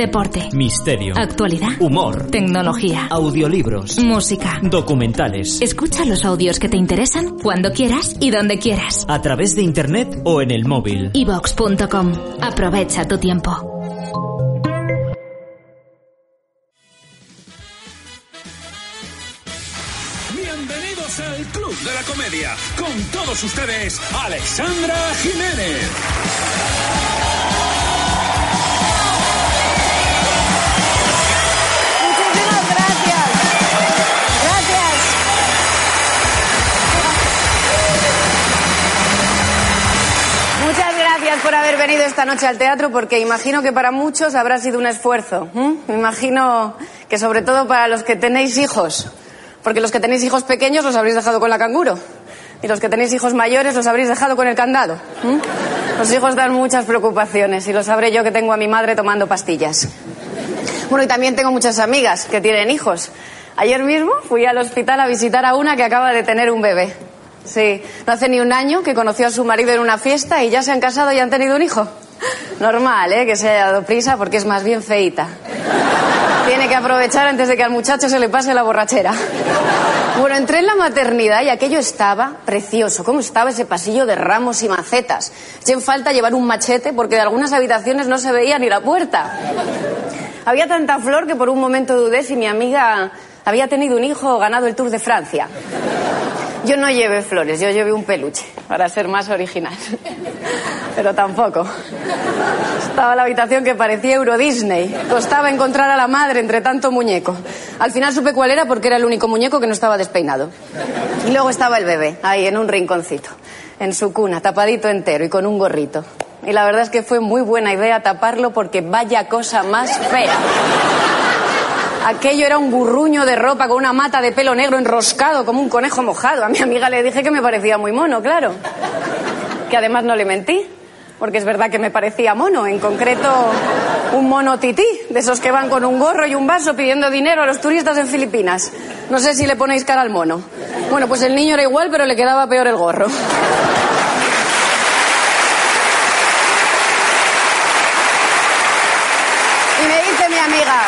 Deporte. Misterio. Actualidad. Humor. Tecnología. Audiolibros. Música. Documentales. Escucha los audios que te interesan cuando quieras y donde quieras. A través de internet o en el móvil. evox.com. Aprovecha tu tiempo. Bienvenidos al Club de la Comedia. Con todos ustedes, Alexandra Jiménez. Por haber venido esta noche al teatro porque imagino que para muchos habrá sido un esfuerzo. Me imagino que sobre todo para los que tenéis hijos. Porque los que tenéis hijos pequeños los habréis dejado con la canguro. Y los que tenéis hijos mayores los habréis dejado con el candado. Los hijos dan muchas preocupaciones y lo sabré yo que tengo a mi madre tomando pastillas. Bueno, y también tengo muchas amigas que tienen hijos. Ayer mismo fui al hospital a visitar a una que acaba de tener un bebé. Sí, no hace ni un año que conoció a su marido en una fiesta y ya se han casado y han tenido un hijo. Normal, ¿eh? Que se haya dado prisa porque es más bien feita. Tiene que aprovechar antes de que al muchacho se le pase la borrachera. Bueno, entré en la maternidad y aquello estaba precioso. ¿Cómo estaba ese pasillo de ramos y macetas? Eché en falta llevar un machete porque de algunas habitaciones no se veía ni la puerta. Había tanta flor que por un momento dudé si mi amiga había tenido un hijo o ganado el Tour de Francia. Yo no llevé flores, yo llevé un peluche, para ser más original. Pero tampoco. Estaba la habitación que parecía Euro Disney. Costaba encontrar a la madre entre tanto muñeco. Al final supe cuál era porque era el único muñeco que no estaba despeinado. Y luego estaba el bebé, ahí en un rinconcito, en su cuna, tapadito entero y con un gorrito. Y la verdad es que fue muy buena idea taparlo porque vaya cosa más fea. Aquello era un burruño de ropa con una mata de pelo negro enroscado como un conejo mojado. A mi amiga le dije que me parecía muy mono, claro. Que además no le mentí, porque es verdad que me parecía mono, en concreto un mono tití, de esos que van con un gorro y un vaso pidiendo dinero a los turistas en Filipinas. No sé si le ponéis cara al mono. Bueno, pues el niño era igual, pero le quedaba peor el gorro. Y me dice mi amiga,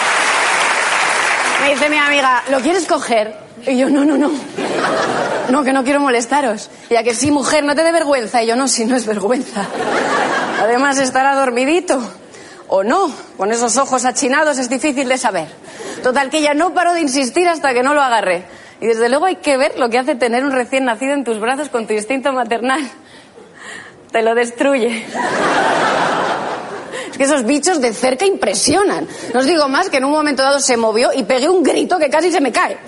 me dice mi amiga, ¿lo quieres coger? Y yo, no, no, no. No, que no quiero molestaros. Y a que sí, mujer, no te dé vergüenza. Y yo, no, si no es vergüenza. Además, estará dormidito. O no, con esos ojos achinados es difícil de saber. Total, que ella no paró de insistir hasta que no lo agarré. Y desde luego hay que ver lo que hace tener un recién nacido en tus brazos con tu instinto maternal. Te lo destruye. Es que esos bichos de cerca impresionan. No os digo más que en un momento dado se movió y pegué un grito que casi se me cae.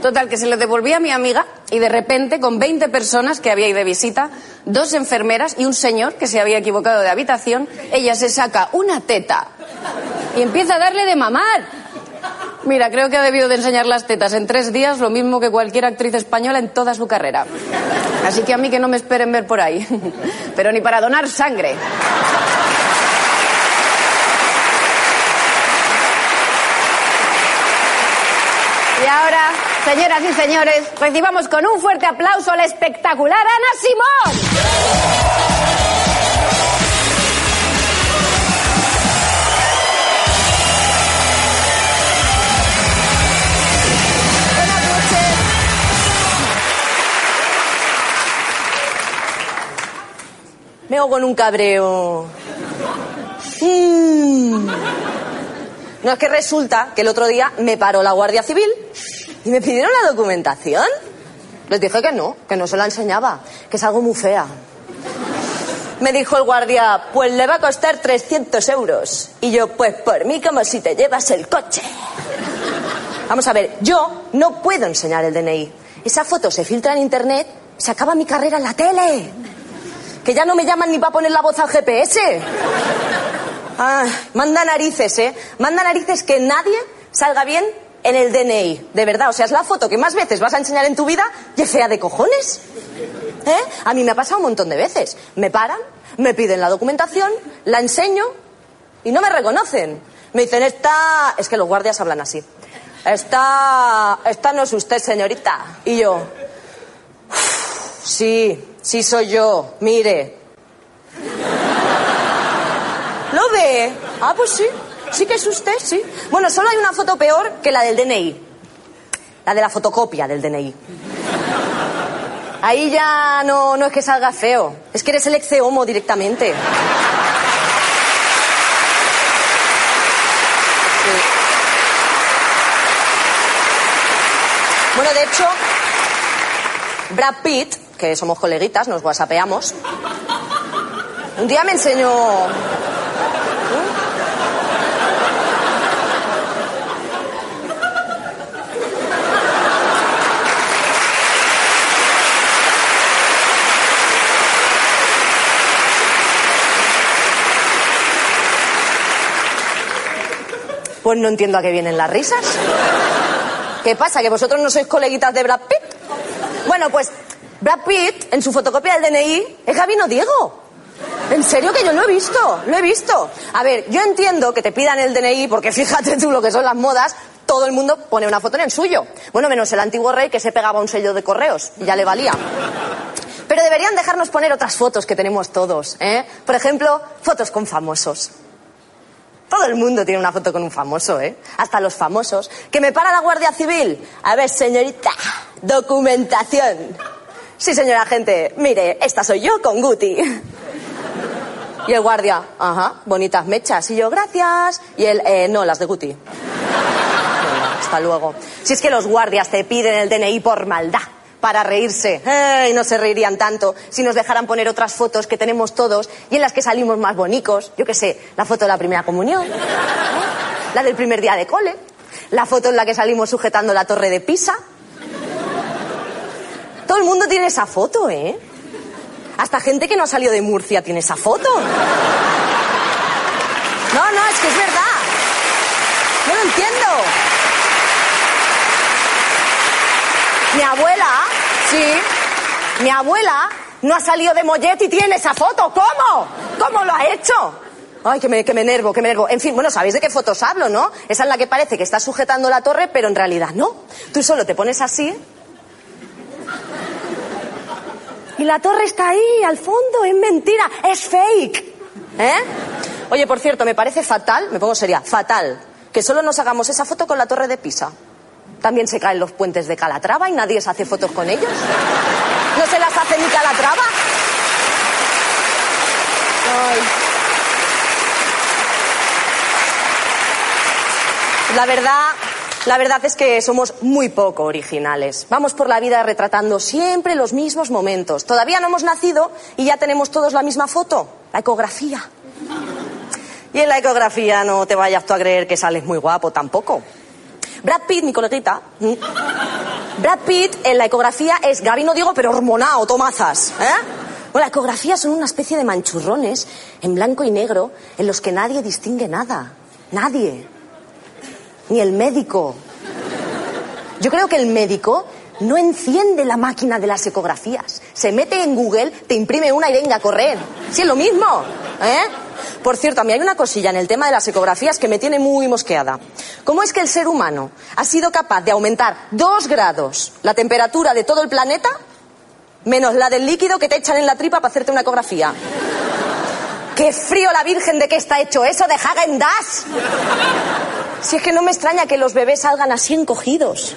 Total, que se lo devolví a mi amiga y de repente, con 20 personas que había ahí de visita, dos enfermeras y un señor que se había equivocado de habitación, ella se saca una teta y empieza a darle de mamar. Mira, creo que ha debido de enseñar las tetas en tres días, lo mismo que cualquier actriz española en toda su carrera. Así que a mí que no me esperen ver por ahí. Pero ni para donar sangre. Y ahora, señoras y señores, recibamos con un fuerte aplauso a la espectacular Ana Simón. Vengo con un cabreo. No es que resulta que el otro día me paró la Guardia Civil y me pidieron la documentación. Les dije que no, que no se la enseñaba, que es algo muy fea. Me dijo el guardia, pues le va a costar 300 euros. Y yo, pues por mí como si te llevas el coche. Vamos a ver, yo no puedo enseñar el DNI. Esa foto se filtra en internet, se acaba mi carrera en la tele. Que ya no me llaman ni para poner la voz al GPS. Ah, manda narices, ¿eh? Manda narices que nadie salga bien en el DNI. De verdad, o sea, es la foto que más veces vas a enseñar en tu vida y es fea de cojones. ¿Eh? A mí me ha pasado un montón de veces. Me paran, me piden la documentación, la enseño y no me reconocen. Me dicen, esta... Es que los guardias hablan así. Esta... Esta no es usted, señorita. Y yo... Sí, sí soy yo. Mire. ¿Lo ve? Ah, pues sí. Sí que es usted, sí. Bueno, solo hay una foto peor que la del DNI. La de la fotocopia del DNI. Ahí ya no, no es que salga feo. Es que eres el ex homo directamente. Bueno, de hecho, Brad Pitt, que somos coleguitas, nos whatsappeamos, un día me enseñó... Pues no entiendo a qué vienen las risas. ¿Qué pasa? ¿Que vosotros no sois coleguitas de Brad Pitt? Bueno, pues Brad Pitt, en su fotocopia del DNI, es Gabino Diego. En serio que yo lo he visto, lo he visto. A ver, yo entiendo que te pidan el DNI porque fíjate tú lo que son las modas, todo el mundo pone una foto en el suyo. Bueno, menos el antiguo rey que se pegaba un sello de correos, y ya le valía. Pero deberían dejarnos poner otras fotos que tenemos todos, ¿eh? Por ejemplo, fotos con famosos. Todo el mundo tiene una foto con un famoso, ¿eh? Hasta los famosos. Que me para la Guardia Civil. A ver, señorita, documentación. Sí, señora agente, mire, esta soy yo con Guti. Y el guardia, ajá, bonitas mechas. Y yo, gracias. Y él, eh, no, las de Guti. Hasta luego. Si es que los guardias te piden el DNI por maldad, para reírse. ¡Ey! No se reirían tanto si nos dejaran poner otras fotos que tenemos todos y en las que salimos más bonicos. Yo qué sé, la foto de la primera comunión, la del primer día de cole, la foto en la que salimos sujetando la torre de Pisa. Todo el mundo tiene esa foto, ¿eh? Hasta gente que no ha salido de Murcia tiene esa foto. No, no, es que es verdad. No lo entiendo. Mi abuela, sí, mi abuela no ha salido de Mollet y tiene esa foto. ¿Cómo? ¿Cómo lo ha hecho? Ay, que me, que me enervo, que me enervo. En fin, bueno, ¿sabéis de qué fotos hablo, no? Esa en la que parece que está sujetando la torre, pero en realidad no. Tú solo te pones así. Y la torre está ahí, al fondo, es mentira, es fake. ¿Eh? Oye, por cierto, me parece fatal, me pongo seria, fatal, que solo nos hagamos esa foto con la torre de Pisa. También se caen los puentes de Calatrava y nadie se hace fotos con ellos. ¿No se las hace ni Calatrava? La verdad, la verdad es que somos muy poco originales. Vamos por la vida retratando siempre los mismos momentos. Todavía no hemos nacido y ya tenemos todos la misma foto, la ecografía. Y en la ecografía no te vayas tú a creer que sales muy guapo tampoco. Brad Pitt, mi coleguita. Brad Pitt en la ecografía es Gabino Diego, pero hormonado, tomazas. ¿eh? Bueno, la ecografía son una especie de manchurrones en blanco y negro en los que nadie distingue nada. Nadie. Ni el médico. Yo creo que el médico no enciende la máquina de las ecografías. Se mete en Google, te imprime una y venga a correr. Sí, es lo mismo. ¿Eh? Por cierto, a mí hay una cosilla en el tema de las ecografías que me tiene muy mosqueada. ¿Cómo es que el ser humano ha sido capaz de aumentar dos grados la temperatura de todo el planeta menos la del líquido que te echan en la tripa para hacerte una ecografía? ¡Qué frío la virgen de que está hecho eso de Hagen Dazs! Si es que no me extraña que los bebés salgan así encogidos.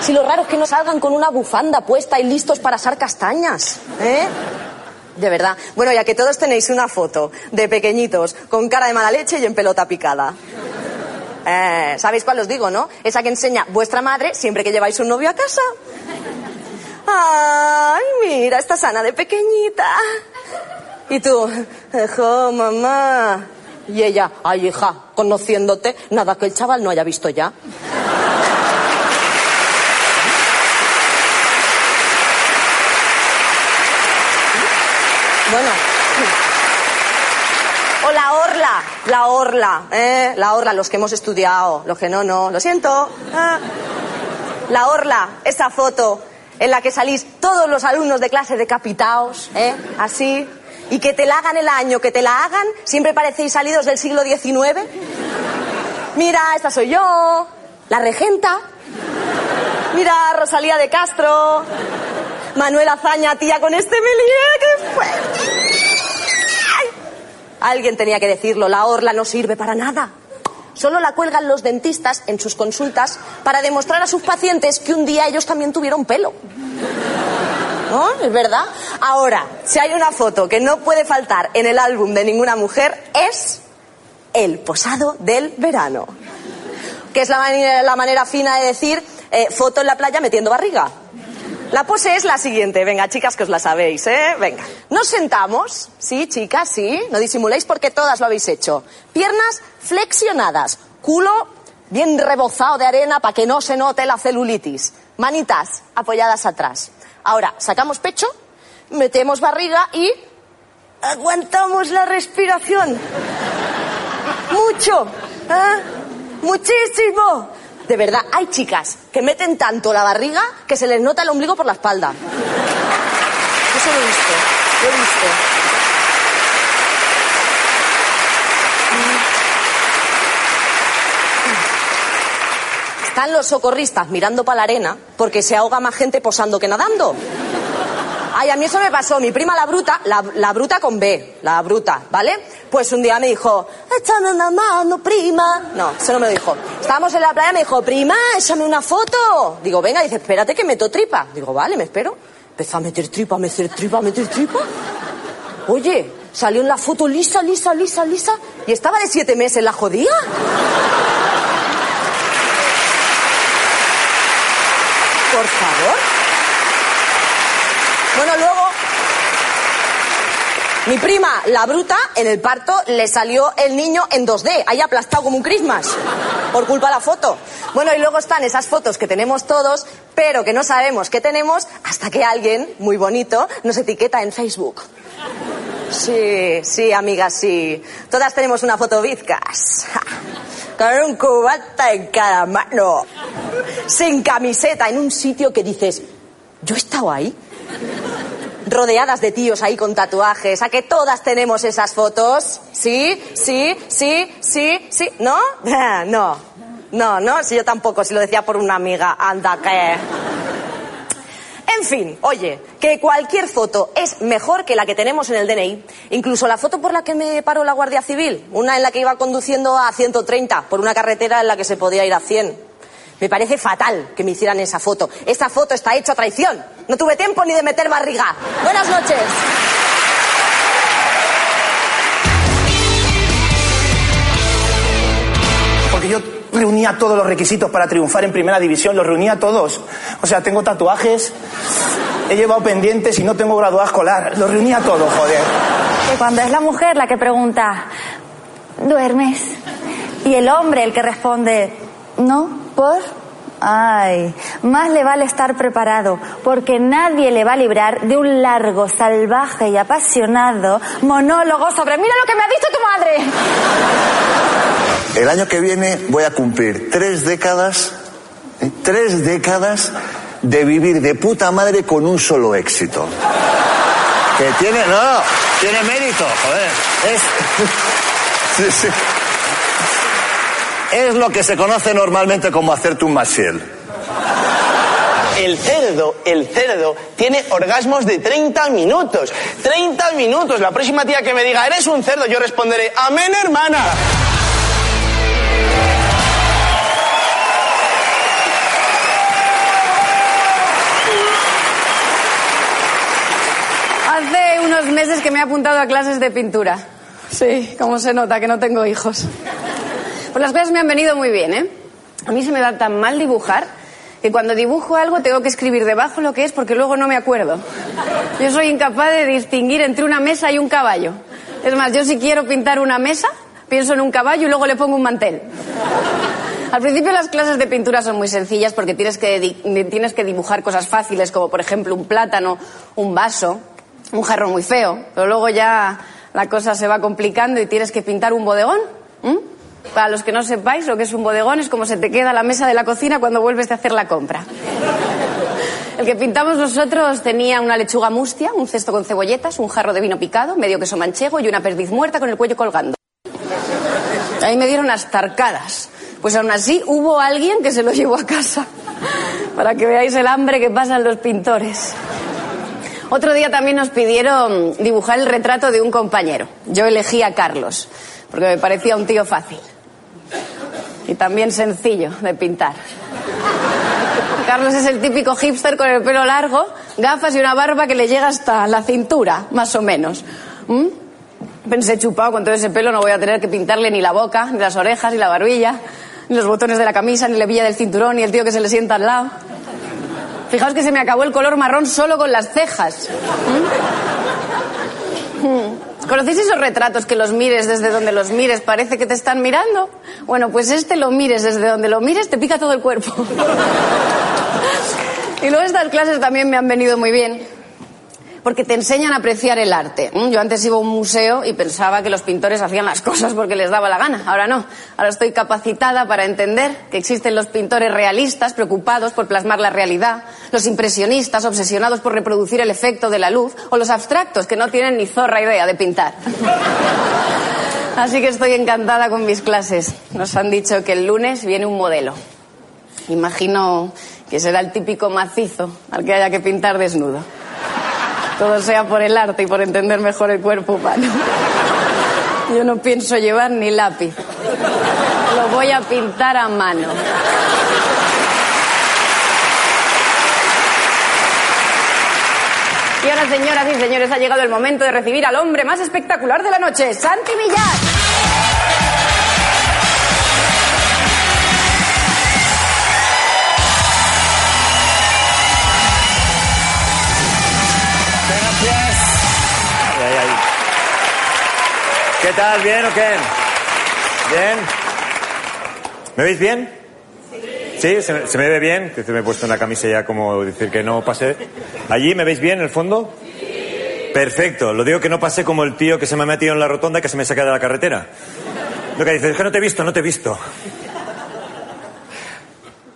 Si lo raro es que no salgan con una bufanda puesta y listos para asar castañas. ¿Eh? De verdad. Bueno, ya que todos tenéis una foto de pequeñitos con cara de mala leche y en pelota picada. Eh, ¿Sabéis cuál os digo, no? Esa que enseña vuestra madre siempre que lleváis un novio a casa. Ay, mira, está sana de pequeñita. Y tú, hijo, mamá. Y ella, ay, hija, conociéndote, nada que el chaval no haya visto ya. Bueno. O la orla. orla, la orla, ¿eh? La orla, los que hemos estudiado, los que no, no, lo siento. Ah. La orla, esa foto en la que salís todos los alumnos de clase decapitados, ¿eh? Así. Y que te la hagan el año, que te la hagan, siempre parecéis salidos del siglo XIX. Mira, esta soy yo, la regenta. Mira, Rosalía de Castro. Manuel Azaña, tía, con este melié, qué fuerte. Alguien tenía que decirlo, la orla no sirve para nada. Solo la cuelgan los dentistas en sus consultas para demostrar a sus pacientes que un día ellos también tuvieron pelo. ¿No? ¿Es verdad? Ahora, si hay una foto que no puede faltar en el álbum de ninguna mujer, es el posado del verano. Que es la manera, la manera fina de decir eh, foto en la playa metiendo barriga. La pose es la siguiente. Venga, chicas, que os la sabéis, ¿eh? Venga. Nos sentamos. Sí, chicas, sí. No disimuléis porque todas lo habéis hecho. Piernas flexionadas. Culo bien rebozado de arena para que no se note la celulitis. Manitas apoyadas atrás. Ahora, sacamos pecho, metemos barriga y aguantamos la respiración. Mucho. ¿eh? Muchísimo. De verdad, hay chicas que meten tanto la barriga que se les nota el ombligo por la espalda. Eso lo he visto, lo he visto. Están los socorristas mirando para la arena porque se ahoga más gente posando que nadando. Ay, a mí eso me pasó. Mi prima la bruta, la, la bruta con B, la bruta, ¿vale? Pues un día me dijo, échame una mano, prima. No, eso no me lo dijo. Estábamos en la playa me dijo, prima, échame una foto. Digo, venga, dice, espérate que meto tripa. Digo, vale, me espero. Empezó a meter tripa, a meter tripa, a meter tripa. Oye, salió en la foto lisa, lisa, lisa, lisa. Y estaba de siete meses la jodía. Por favor. Bueno, luego, mi prima, la bruta, en el parto le salió el niño en 2D, ahí aplastado como un Christmas, por culpa de la foto. Bueno, y luego están esas fotos que tenemos todos, pero que no sabemos que tenemos hasta que alguien, muy bonito, nos etiqueta en Facebook. Sí, sí, amigas, sí. Todas tenemos una foto bizcas. Con un cubata en cada mano. Sin camiseta, en un sitio que dices, ¿yo he estado ahí? Rodeadas de tíos ahí con tatuajes. ¿A que todas tenemos esas fotos? ¿Sí? ¿Sí? ¿Sí? ¿Sí? ¿Sí? ¿No? No. No, no, si yo tampoco, si lo decía por una amiga. Anda, que... En fin, oye, que cualquier foto es mejor que la que tenemos en el DNI. Incluso la foto por la que me paró la Guardia Civil, una en la que iba conduciendo a 130 por una carretera en la que se podía ir a 100. Me parece fatal que me hicieran esa foto. Esa foto está hecha a traición. No tuve tiempo ni de meter barriga. Buenas noches. Porque yo reunía todos los requisitos para triunfar en primera división, los reunía todos. O sea, tengo tatuajes, he llevado pendientes y no tengo graduado escolar. Los reunía todos, joder. Que cuando es la mujer la que pregunta, ¿duermes? Y el hombre el que responde, no, ¿por? Ay, más le vale estar preparado, porque nadie le va a librar de un largo, salvaje y apasionado monólogo sobre, mira lo que me ha dicho tu madre. El año que viene voy a cumplir tres décadas, ¿eh? tres décadas de vivir de puta madre con un solo éxito. Que tiene, no, tiene mérito, joder. Es, sí, sí. Es lo que se conoce normalmente como hacerte un masiel. El cerdo, el cerdo, tiene orgasmos de 30 minutos. 30 minutos. La próxima tía que me diga, eres un cerdo, yo responderé, amén, hermana. Hace unos meses que me he apuntado a clases de pintura. Sí, como se nota que no tengo hijos. Pues las cosas me han venido muy bien, ¿eh? A mí se me da tan mal dibujar que cuando dibujo algo tengo que escribir debajo lo que es porque luego no me acuerdo. Yo soy incapaz de distinguir entre una mesa y un caballo. Es más, yo si quiero pintar una mesa, pienso en un caballo y luego le pongo un mantel. Al principio las clases de pintura son muy sencillas porque tienes que, tienes que dibujar cosas fáciles como por ejemplo un plátano, un vaso, un jarro muy feo. Pero luego ya la cosa se va complicando y tienes que pintar un bodegón. ¿m? Para los que no sepáis lo que es un bodegón es como se te queda la mesa de la cocina cuando vuelves de hacer la compra. El que pintamos nosotros tenía una lechuga mustia, un cesto con cebolletas, un jarro de vino picado, medio queso manchego y una perdiz muerta con el cuello colgando. Ahí me dieron hasta arcadas. Pues aún así hubo alguien que se lo llevó a casa. Para que veáis el hambre que pasan los pintores. Otro día también nos pidieron dibujar el retrato de un compañero. Yo elegí a Carlos, porque me parecía un tío fácil. Y también sencillo de pintar. Carlos es el típico hipster con el pelo largo, gafas y una barba que le llega hasta la cintura, más o menos. ¿Mm? Pensé chupado con todo ese pelo, no voy a tener que pintarle ni la boca, ni las orejas, ni la barbilla, ni los botones de la camisa, ni la hebilla del cinturón, ni el tío que se le sienta al lado. Fijaos que se me acabó el color marrón solo con las cejas. ¿Mm? ¿Conocéis esos retratos que los mires desde donde los mires parece que te están mirando? Bueno, pues este lo mires desde donde lo mires te pica todo el cuerpo. y luego estas clases también me han venido muy bien. Porque te enseñan a apreciar el arte. ¿m? Yo antes iba a un museo y pensaba que los pintores hacían las cosas porque les daba la gana. Ahora no. Ahora estoy capacitada para entender que existen los pintores realistas preocupados por plasmar la realidad, los impresionistas obsesionados por reproducir el efecto de la luz o los abstractos que no tienen ni zorra idea de pintar. Así que estoy encantada con mis clases. Nos han dicho que el lunes viene un modelo. Imagino que será el típico macizo al que haya que pintar desnudo. Todo sea por el arte y por entender mejor el cuerpo humano. Yo no pienso llevar ni lápiz. Lo voy a pintar a mano. Y ahora, señoras y señores, ha llegado el momento de recibir al hombre más espectacular de la noche, Santi Millar. ¿Qué tal? ¿Bien o qué? ¿Bien? ¿Me veis bien? Sí, ¿Se, me- se me ve bien? Me he puesto una camisa ya como decir que no pasé. ¿Allí me veis bien en el fondo? Perfecto. Lo digo que no pasé como el tío que se me ha metido en la rotonda y que se me saca de la carretera. Lo que dice es que no te he visto, no te he visto.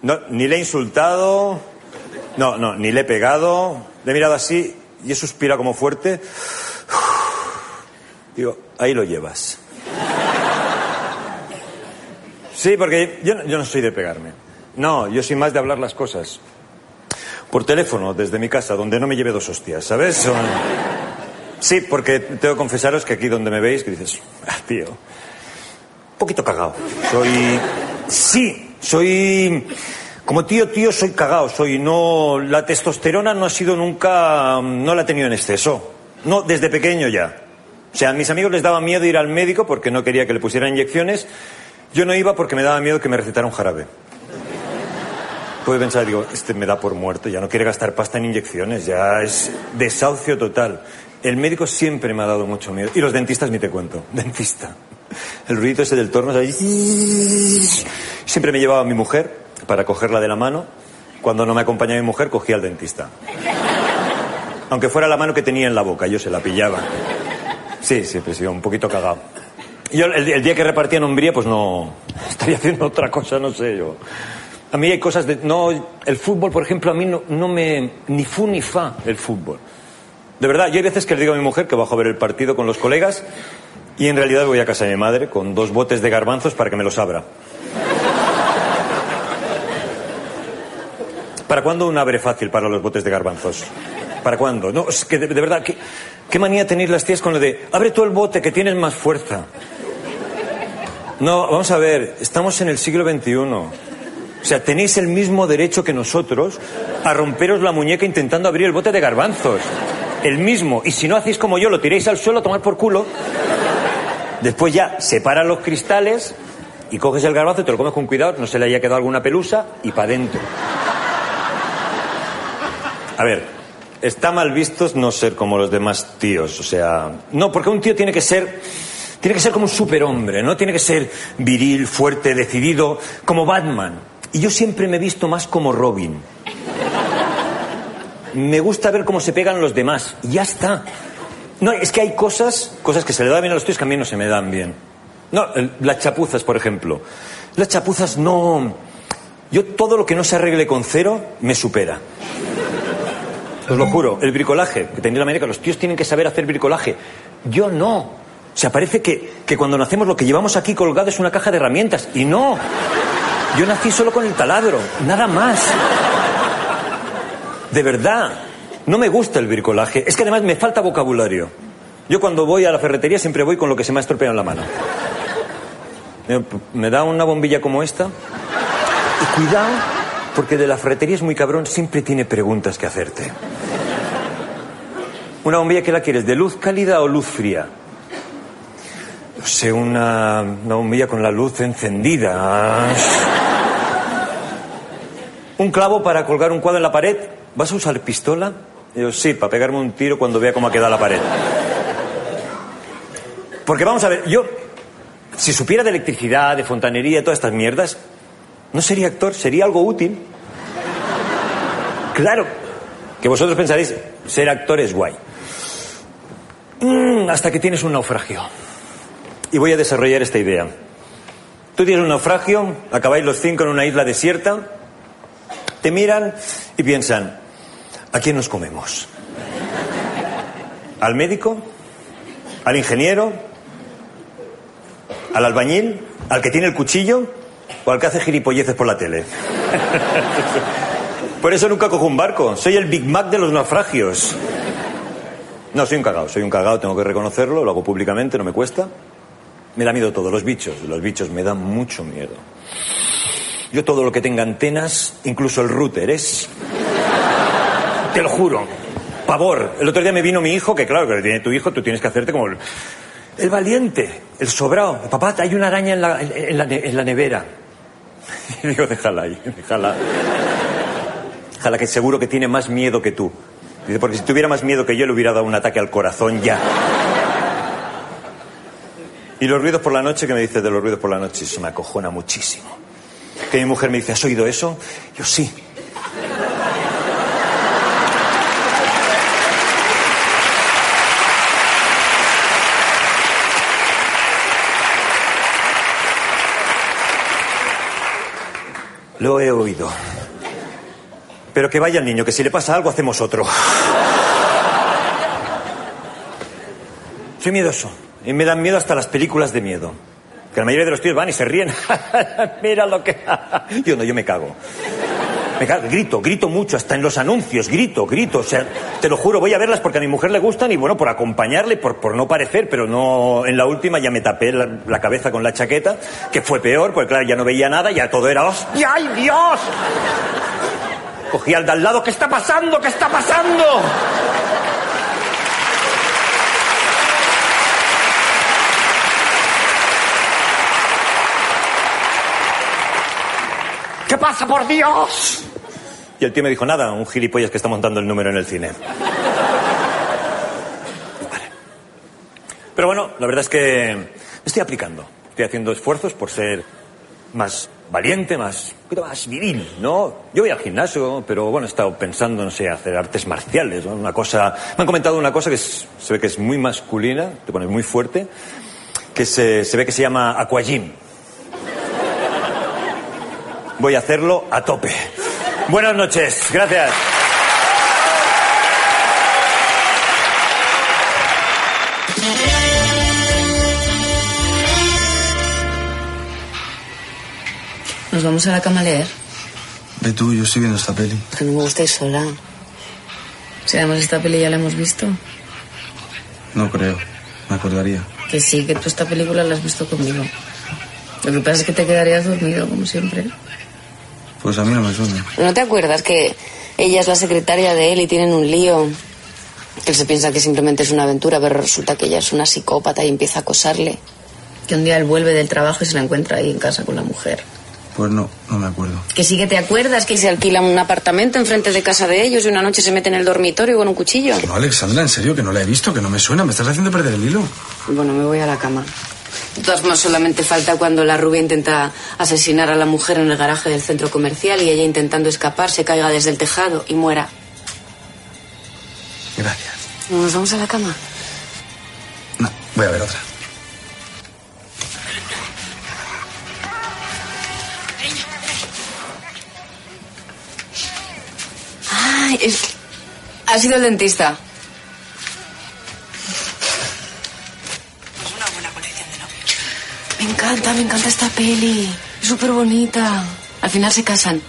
No, ni le he insultado. No, no, ni le he pegado. Le he mirado así y he suspirado como fuerte. Digo, ahí lo llevas. Sí, porque yo, yo no soy de pegarme. No, yo soy más de hablar las cosas. Por teléfono, desde mi casa, donde no me lleve dos hostias, ¿sabes? Sí, porque tengo que confesaros que aquí donde me veis, que dices, ah, tío, poquito cagado. Soy... Sí, soy... Como tío, tío, soy cagado. Soy no... La testosterona no ha sido nunca... No la he tenido en exceso. No, desde pequeño ya. O sea, a mis amigos les daba miedo ir al médico porque no quería que le pusieran inyecciones. Yo no iba porque me daba miedo que me recetara un jarabe. Puede pensar, digo, este me da por muerto, ya no quiere gastar pasta en inyecciones, ya es desahucio total. El médico siempre me ha dado mucho miedo. Y los dentistas ni te cuento. Dentista. El ruido ese del torno, ahí. Siempre me llevaba a mi mujer para cogerla de la mano. Cuando no me acompañaba mi mujer, cogía al dentista. Aunque fuera la mano que tenía en la boca, yo se la pillaba. Sí, he sido un poquito cagado. Yo el, día que repartía nombría, pues no. Estaría haciendo otra cosa, no sé yo. A mí hay cosas de. No, el fútbol, por ejemplo, a mí no, me. Ni fu ni fa el fútbol. De verdad, yo hay veces que le digo a mi mujer que bajo a ver el partido con los colegas y en realidad voy a casa de mi madre con dos botes de garbanzos para que me los abra. ¿Para cuándo un abre fácil para los botes de garbanzos? ¿Para cuándo? No, es que de, verdad, ¿qué, qué manía tenéis las tías con lo de abre tú el bote que tienes más fuerza? No, vamos a ver, estamos en el siglo XXI. O sea, tenéis el mismo derecho que nosotros a romperos la muñeca intentando abrir el bote de garbanzos. El mismo. Y si no hacéis como yo, lo tiráis al suelo a tomar por culo. Después ya separas los cristales y coges el garbanzo y te lo comes con cuidado, no se le haya quedado alguna pelusa y para adentro. A ver, está mal vistos no ser como los demás tíos. O sea, no, porque un tío tiene que ser. Tiene que ser como un superhombre, ¿no? Tiene que ser viril, fuerte, decidido, como Batman. Y yo siempre me he visto más como Robin. Me gusta ver cómo se pegan los demás. Y ya está. No, es que hay cosas, cosas que se le dan bien a los tíos que a mí no se me dan bien. No, las chapuzas, por ejemplo. Las chapuzas no... Yo todo lo que no se arregle con cero me supera. Os lo juro, el bricolaje, que tenía la manera que los tíos tienen que saber hacer bricolaje. Yo no. O sea, parece que, que cuando nacemos lo que llevamos aquí colgado es una caja de herramientas. Y no. Yo nací solo con el taladro, nada más. De verdad. No me gusta el bricolaje. Es que además me falta vocabulario. Yo cuando voy a la ferretería siempre voy con lo que se me ha estropeado en la mano. ¿Me da una bombilla como esta? Y cuidado, porque de la ferretería es muy cabrón, siempre tiene preguntas que hacerte. ¿Una bombilla que la quieres? ¿De luz cálida o luz fría? No sé, una, bombilla con la luz encendida. ¿Un clavo para colgar un cuadro en la pared? ¿Vas a usar pistola? Yo, sí, para pegarme un tiro cuando vea cómo ha quedado la pared. Porque vamos a ver, yo, si supiera de electricidad, de fontanería, todas estas mierdas, no sería actor, sería algo útil. Claro, que vosotros pensaréis, ser actor es guay. Mm, hasta que tienes un naufragio. Y voy a desarrollar esta idea. Tú tienes un naufragio, acabáis los cinco en una isla desierta, te miran y piensan, ¿a quién nos comemos? ¿Al médico? ¿Al ingeniero? ¿Al albañil? ¿Al que tiene el cuchillo? ¿O al que hace gilipolleces por la tele? Por eso nunca cojo un barco. Soy el Big Mac de los naufragios. No, soy un cagao, soy un cagao, tengo que reconocerlo, lo hago públicamente, no me cuesta. Me da miedo todo, los bichos, los bichos me dan mucho miedo. Yo todo lo que tenga antenas, incluso el router, es... Te lo juro. Pavor. El otro día me vino mi hijo, que claro, que tiene tu hijo, tú tienes que hacerte como el, el valiente, el sobrado. Papá, hay una araña en la, en la, en la nevera. Y digo, déjala ahí, déjala. Déjala, que seguro que tiene más miedo que tú. Dice, porque si tuviera más miedo que yo, le hubiera dado un ataque al corazón ya. Y los ruidos por la noche, ¿qué me dices de los ruidos por la noche? Eso me acojona muchísimo. Que mi mujer me dice, ¿has oído eso? Yo sí. Lo he oído. Pero que vaya el niño, que si le pasa algo hacemos otro. Soy miedoso. Y me dan miedo hasta las películas de miedo. Que la mayoría de los tíos van y se ríen. Mira lo que... yo no, yo me cago. Me cago, grito, grito mucho, hasta en los anuncios, grito, grito. O sea, te lo juro, voy a verlas porque a mi mujer le gustan y bueno, por acompañarle, por, por no parecer, pero no. En la última ya me tapé la, cabeza con la chaqueta, que fue peor, porque claro, ya no veía nada, ya todo era ¡hostia, ay Dios! Cogí al de al lado, ¿qué está pasando? ¿Qué está pasando? ¿Qué pasa, por Dios? Y el tío me dijo, nada, un gilipollas que está montando el número en el cine. Vale. Pero bueno, la verdad es que estoy aplicando. Estoy haciendo esfuerzos por ser más valiente, más, un más viril, ¿no? Yo voy al gimnasio, pero bueno, he estado pensando, no sé, hacer artes marciales, ¿no? Una cosa... Me han comentado una cosa que es- se ve que es muy masculina, te pones muy fuerte, que se, se ve que se llama aquagym. Voy a hacerlo a tope. Buenas noches, gracias. Nos vamos a la cama a leer. Ve tú, yo estoy viendo esta peli. Que no me gusta ir sola. Si además esta peli ya la hemos visto. No creo. Me acordaría. Que sí, que tú esta película la has visto conmigo. Lo que pasa es que te quedarías dormido, como siempre. Pues a mí no me suena. ¿No te acuerdas que ella es la secretaria de él y tienen un lío? Que él se piensa que simplemente es una aventura, pero resulta que ella es una psicópata y empieza a acosarle. Que un día él vuelve del trabajo y se la encuentra ahí en casa con la mujer. Pues no, no me acuerdo. Que sí que te acuerdas que se alquila un apartamento enfrente de casa de ellos y una noche se mete en el dormitorio con un cuchillo. No, Alexandra, en serio, que no la he visto, que no me suena. Me estás haciendo perder el hilo. Bueno, me voy a la cama. De todas formas, solamente falta cuando la rubia intenta asesinar a la mujer en el garaje del centro comercial y ella intentando escapar se caiga desde el tejado y muera. Gracias. ¿Nos vamos a la cama? Voy a ver otra. Ay, es... Ha sido el dentista. Me encanta, me encanta esta peli. Es súper bonita. Al final se casan.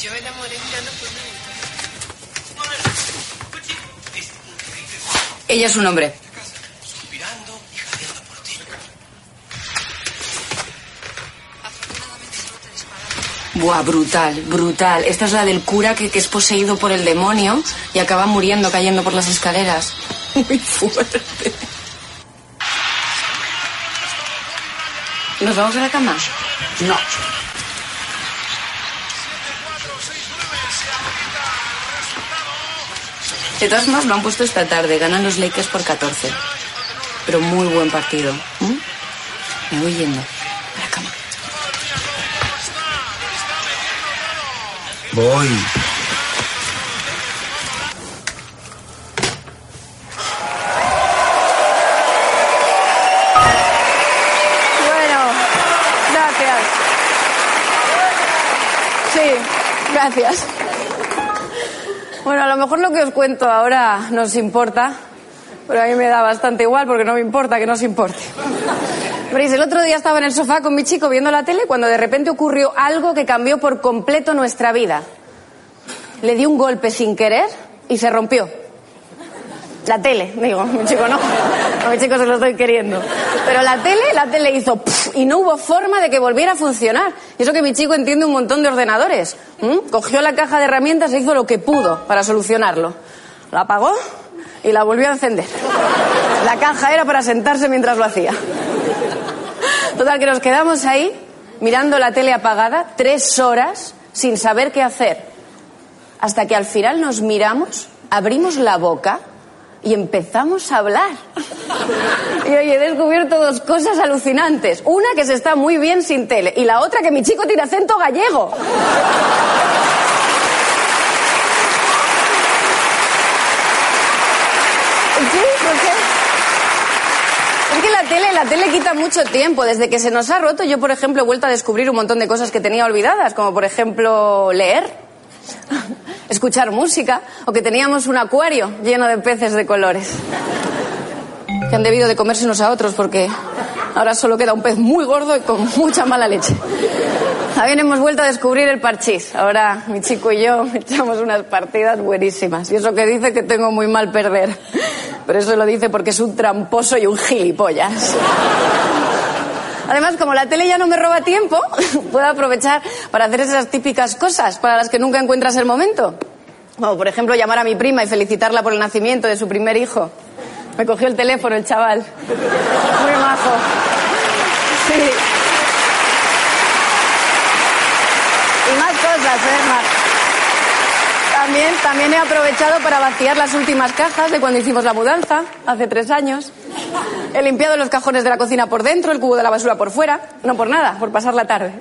Yo enamoré mirando por Ella es un hombre. Buah, brutal, brutal. Esta es la del cura que, que es poseído por el demonio y acaba muriendo cayendo por las escaleras. Muy fuerte. ¿Nos vamos a la cama? No. De todas formas, lo han puesto esta tarde. Ganan los Lakers por 14. Pero muy buen partido. ¿Mm? Me voy yendo. Voy. Bueno, gracias. Sí, gracias. Bueno, a lo mejor lo que os cuento ahora nos importa, pero a mí me da bastante igual porque no me importa que no os importe. Veréis, el otro día estaba en el sofá con mi chico viendo la tele cuando de repente ocurrió algo que cambió por completo nuestra vida. Le di un golpe sin querer y se rompió. La tele, digo, mi chico no. A mi chico se lo estoy queriendo. Pero la tele, la tele hizo pf, y no hubo forma de que volviera a funcionar. Y eso que mi chico entiende un montón de ordenadores. ¿m? Cogió la caja de herramientas e hizo lo que pudo para solucionarlo. La apagó y la volvió a encender. La caja era para sentarse mientras lo hacía. Total, que nos quedamos ahí mirando la tele apagada tres horas sin saber qué hacer. Hasta que al final nos miramos, abrimos la boca y empezamos a hablar. Y hoy he descubierto dos cosas alucinantes. Una que se está muy bien sin tele y la otra que mi chico tiene acento gallego. ¿Sí? ¿Por qué? Es que la tele, quita mucho tiempo. Desde que se nos ha roto, yo, por ejemplo, he vuelto a descubrir un montón de cosas que tenía olvidadas, como por ejemplo leer, escuchar música, o que teníamos un acuario lleno de peces de colores. Que han debido de comerse unos a otros porque ahora solo queda un pez muy gordo y con mucha mala leche. También hemos vuelto a descubrir el parchís. Ahora mi chico y yo echamos unas partidas buenísimas. Y eso que dice que tengo muy mal perder. Pero eso lo dice porque es un tramposo y un gilipollas. Además, como la tele ya no me roba tiempo, puedo aprovechar para hacer esas típicas cosas para las que nunca encuentras el momento. Como por ejemplo llamar a mi prima y felicitarla por el nacimiento de su primer hijo. Me cogió el teléfono el chaval. Muy majo. Sí. Y más cosas, ¿eh? Más. También, también he aprovechado para vaciar las últimas cajas de cuando hicimos la mudanza, hace tres años. He limpiado los cajones de la cocina por dentro, el cubo de la basura por fuera. No por nada, por pasar la tarde.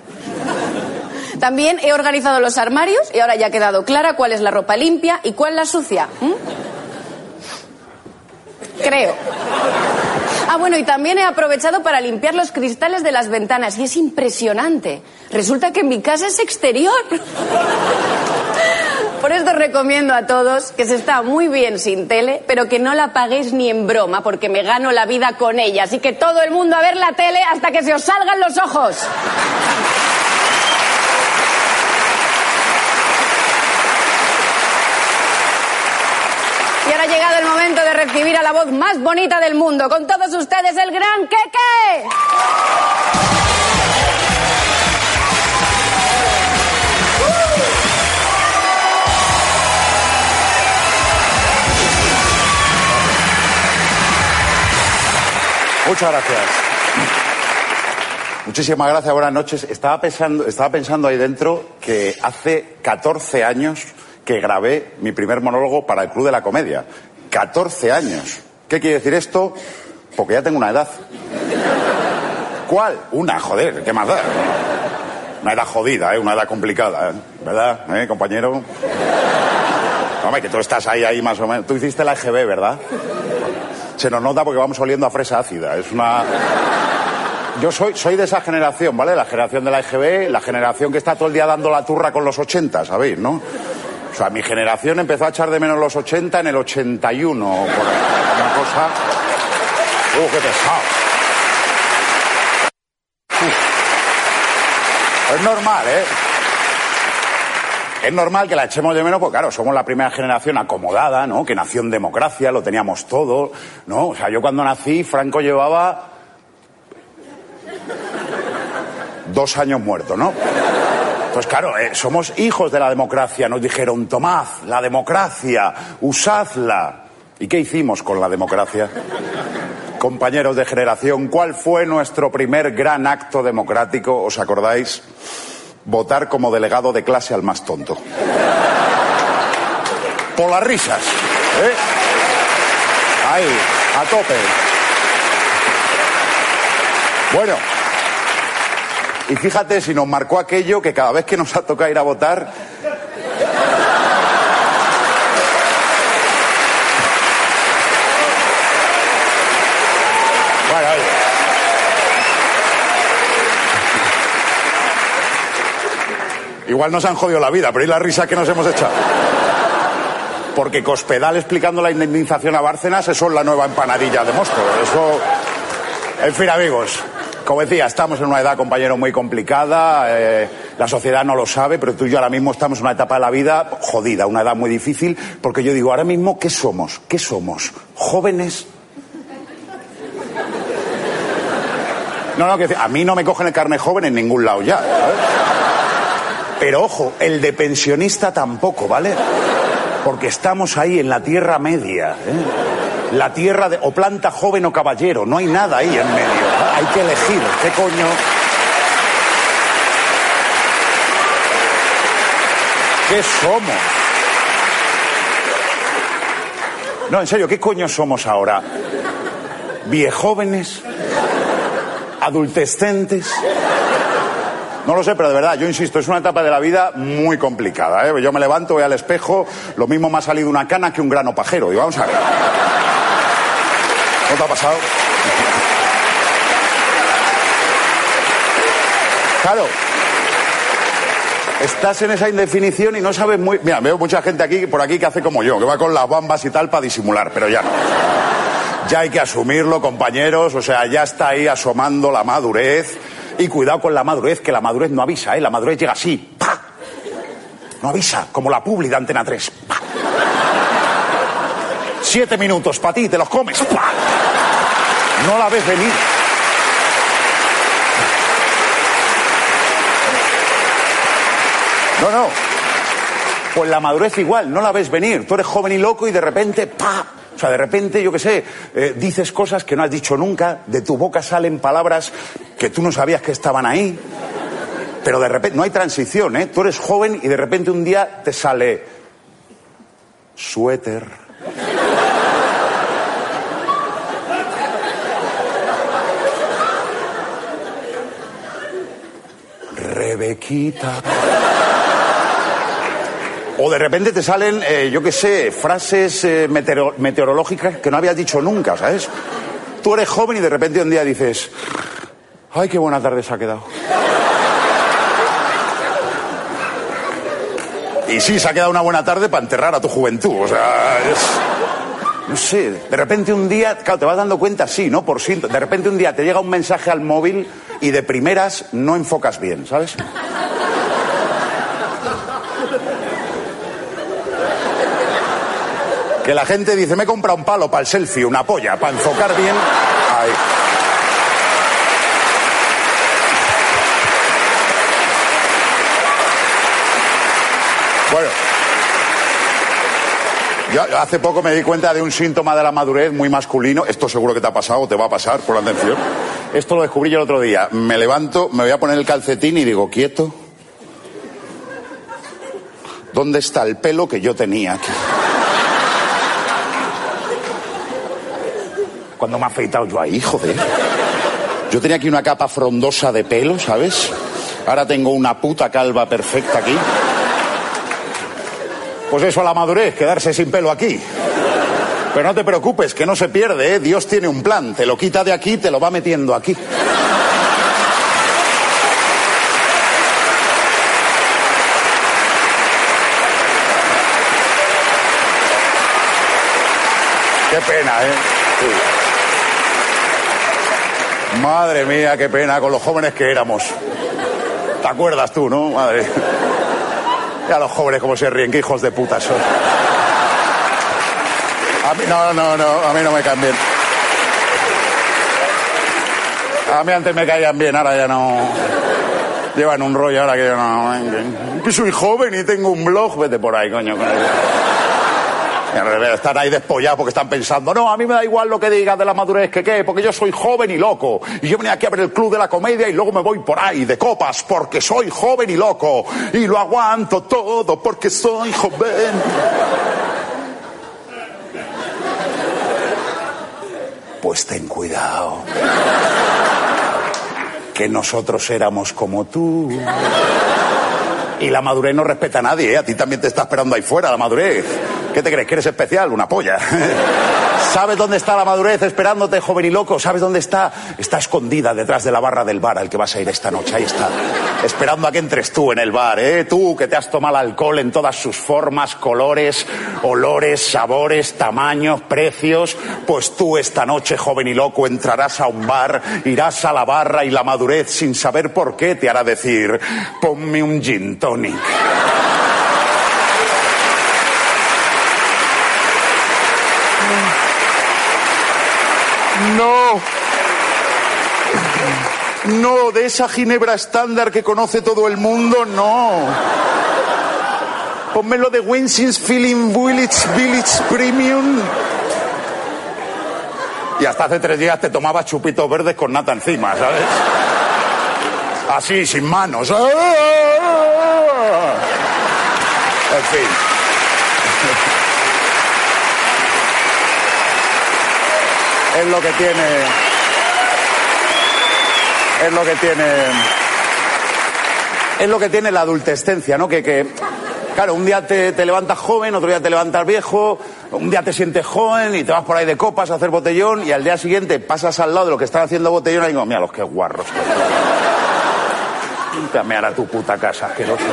También he organizado los armarios y ahora ya ha quedado clara cuál es la ropa limpia y cuál la sucia. Creo. Ah, bueno, y también he aprovechado para limpiar los cristales de las ventanas y es impresionante. Resulta que mi casa es exterior. Por esto recomiendo a todos que se está muy bien sin tele, pero que no la paguéis ni en broma, porque me gano la vida con ella. Así que todo el mundo a ver la tele hasta que se os salgan los ojos. Y ahora ha llegado el momento de recibir a la voz más bonita del mundo. Con todos ustedes, el gran Keke. Muchas gracias. Muchísimas gracias, buenas noches. Estaba pensando, estaba pensando ahí dentro que hace 14 años que grabé mi primer monólogo para el Club de la Comedia. 14 años. ¿Qué quiere decir esto? Porque ya tengo una edad. ¿Cuál? Una, joder, ¿qué más da? Una edad jodida, ¿eh? una edad complicada, ¿eh? ¿verdad, eh, compañero? Hombre, que tú estás ahí, ahí más o menos. Tú hiciste la EGB, ¿verdad? Se nos nota porque vamos oliendo a fresa ácida. Es una... Yo soy, soy de esa generación, ¿vale? La generación de la EGB, la generación que está todo el día dando la turra con los 80, ¿sabéis, no? O sea, mi generación empezó a echar de menos los 80 en el 81, por una cosa... ¡Uh, qué pesado! Es normal, ¿eh? Es normal que la echemos de menos porque, claro, somos la primera generación acomodada, ¿no? Que nació en democracia, lo teníamos todo, ¿no? O sea, yo cuando nací, Franco llevaba dos años muerto, ¿no? Pues claro, eh, somos hijos de la democracia. Nos dijeron, tomad la democracia, usadla. ¿Y qué hicimos con la democracia? Compañeros de generación, ¿cuál fue nuestro primer gran acto democrático? ¿Os acordáis? Votar como delegado de clase al más tonto. Por las risas. ¿eh? Ahí, a tope. Bueno, y fíjate si nos marcó aquello que cada vez que nos ha tocado ir a votar. Bueno, oye. Igual nos han jodido la vida, pero ¿y la risa que nos hemos echado? Porque Cospedal explicando la indemnización a Bárcenas, eso es la nueva empanadilla de Mosco. Eso. En fin, amigos, como decía, estamos en una edad, compañero, muy complicada. eh, la sociedad no lo sabe, pero tú y yo ahora mismo estamos en una etapa de la vida jodida, una edad muy difícil, porque yo digo, ahora mismo, ¿qué somos? ¿Qué somos? ¿Jóvenes? No, no, que a mí no me cogen el carne joven en ningún lado ya. ¿sabes? Pero ojo, el de pensionista tampoco, ¿vale? Porque estamos ahí en la tierra media. ¿eh? La tierra de o planta joven o caballero, no hay nada ahí en medio. Hay que elegir, ¿qué coño? ¿Qué somos? No, en serio, ¿qué coño somos ahora? ¿Viejóvenes? ¿Adultescentes? No lo sé, pero de verdad, yo insisto, es una etapa de la vida muy complicada. ¿eh? Yo me levanto, voy al espejo, lo mismo me ha salido una cana que un grano pajero. Y vamos a ver. ¿No te ha pasado? Claro. Estás en esa indefinición y no sabes muy. Mira, veo mucha gente aquí por aquí que hace como yo, que va con las bambas y tal para disimular, pero ya no. Ya hay que asumirlo, compañeros. O sea, ya está ahí asomando la madurez. Y cuidado con la madurez, que la madurez no avisa, ¿eh? La madurez llega así. ¡pa! No avisa, como la publi de Antena 3. ¡pa! Siete minutos para ti, te los comes. ¡pa! No la ves venir. No, no. Pues la madurez igual, no la ves venir. Tú eres joven y loco y de repente, ¡pa! O sea, de repente, yo qué sé, eh, dices cosas que no has dicho nunca, de tu boca salen palabras que tú no sabías que estaban ahí. Pero de repente, no hay transición, ¿eh? Tú eres joven y de repente un día te sale suéter. Rebequita. O de repente te salen, eh, yo qué sé, frases eh, meteoro- meteorológicas que no habías dicho nunca, ¿sabes? Tú eres joven y de repente un día dices, ay, qué buena tarde se ha quedado. Y sí, se ha quedado una buena tarde para enterrar a tu juventud, o sea. No sé, de repente un día, claro, te vas dando cuenta, sí, ¿no? Por sí, de repente un día te llega un mensaje al móvil y de primeras no enfocas bien, ¿sabes? Que la gente dice, me he comprado un palo para el selfie, una polla, para enfocar bien. Ahí. Bueno. Yo hace poco me di cuenta de un síntoma de la madurez muy masculino. Esto seguro que te ha pasado te va a pasar, por la atención. Esto lo descubrí yo el otro día. Me levanto, me voy a poner el calcetín y digo, quieto. ¿Dónde está el pelo que yo tenía aquí? Cuando me he afeitado yo ahí, joder. Yo tenía aquí una capa frondosa de pelo, ¿sabes? Ahora tengo una puta calva perfecta aquí. Pues eso a la madurez, quedarse sin pelo aquí. Pero no te preocupes, que no se pierde, ¿eh? Dios tiene un plan. Te lo quita de aquí, te lo va metiendo aquí. Qué pena, ¿eh? Sí. Madre mía, qué pena con los jóvenes que éramos. ¿Te acuerdas tú, no? Madre. Ya los jóvenes como se ríen, qué hijos de puta son. A mí, no, no, no, a mí no me caen bien. A mí antes me caían bien, ahora ya no. Llevan un rollo ahora que yo no. Que soy joven y tengo un blog, vete por ahí, coño. con el- Y al revés, Están ahí despollados porque están pensando, no, a mí me da igual lo que digas de la madurez que qué, porque yo soy joven y loco. Y yo venía aquí a ver el club de la comedia y luego me voy por ahí de copas porque soy joven y loco. Y lo aguanto todo porque soy joven. Pues ten cuidado. Que nosotros éramos como tú. Y la madurez no respeta a nadie, ¿eh? A ti también te está esperando ahí fuera la madurez. ¿Qué te crees? ¿Que eres especial? Una polla. ¿Sabes dónde está la madurez esperándote, joven y loco? ¿Sabes dónde está? Está escondida detrás de la barra del bar al que vas a ir esta noche. Ahí está. Esperando a que entres tú en el bar, ¿eh? Tú que te has tomado alcohol en todas sus formas, colores, olores, sabores, tamaños, precios. Pues tú esta noche, joven y loco, entrarás a un bar, irás a la barra y la madurez, sin saber por qué, te hará decir, ponme un gin tonic. No. De esa ginebra estándar que conoce todo el mundo, no. Pónmelo de Winston's Feeling Village Village Premium. Y hasta hace tres días te tomabas chupitos verdes con nata encima, ¿sabes? Así, sin manos. En fin. Es lo que tiene. Es lo que tiene. Es lo que tiene la adultescencia, ¿no? Que, que claro, un día te, te levantas joven, otro día te levantas viejo, un día te sientes joven y te vas por ahí de copas a hacer botellón y al día siguiente pasas al lado de lo que están haciendo botellón y digo, mira los que guarros. que son". Vete a mear a tu puta casa, asqueroso.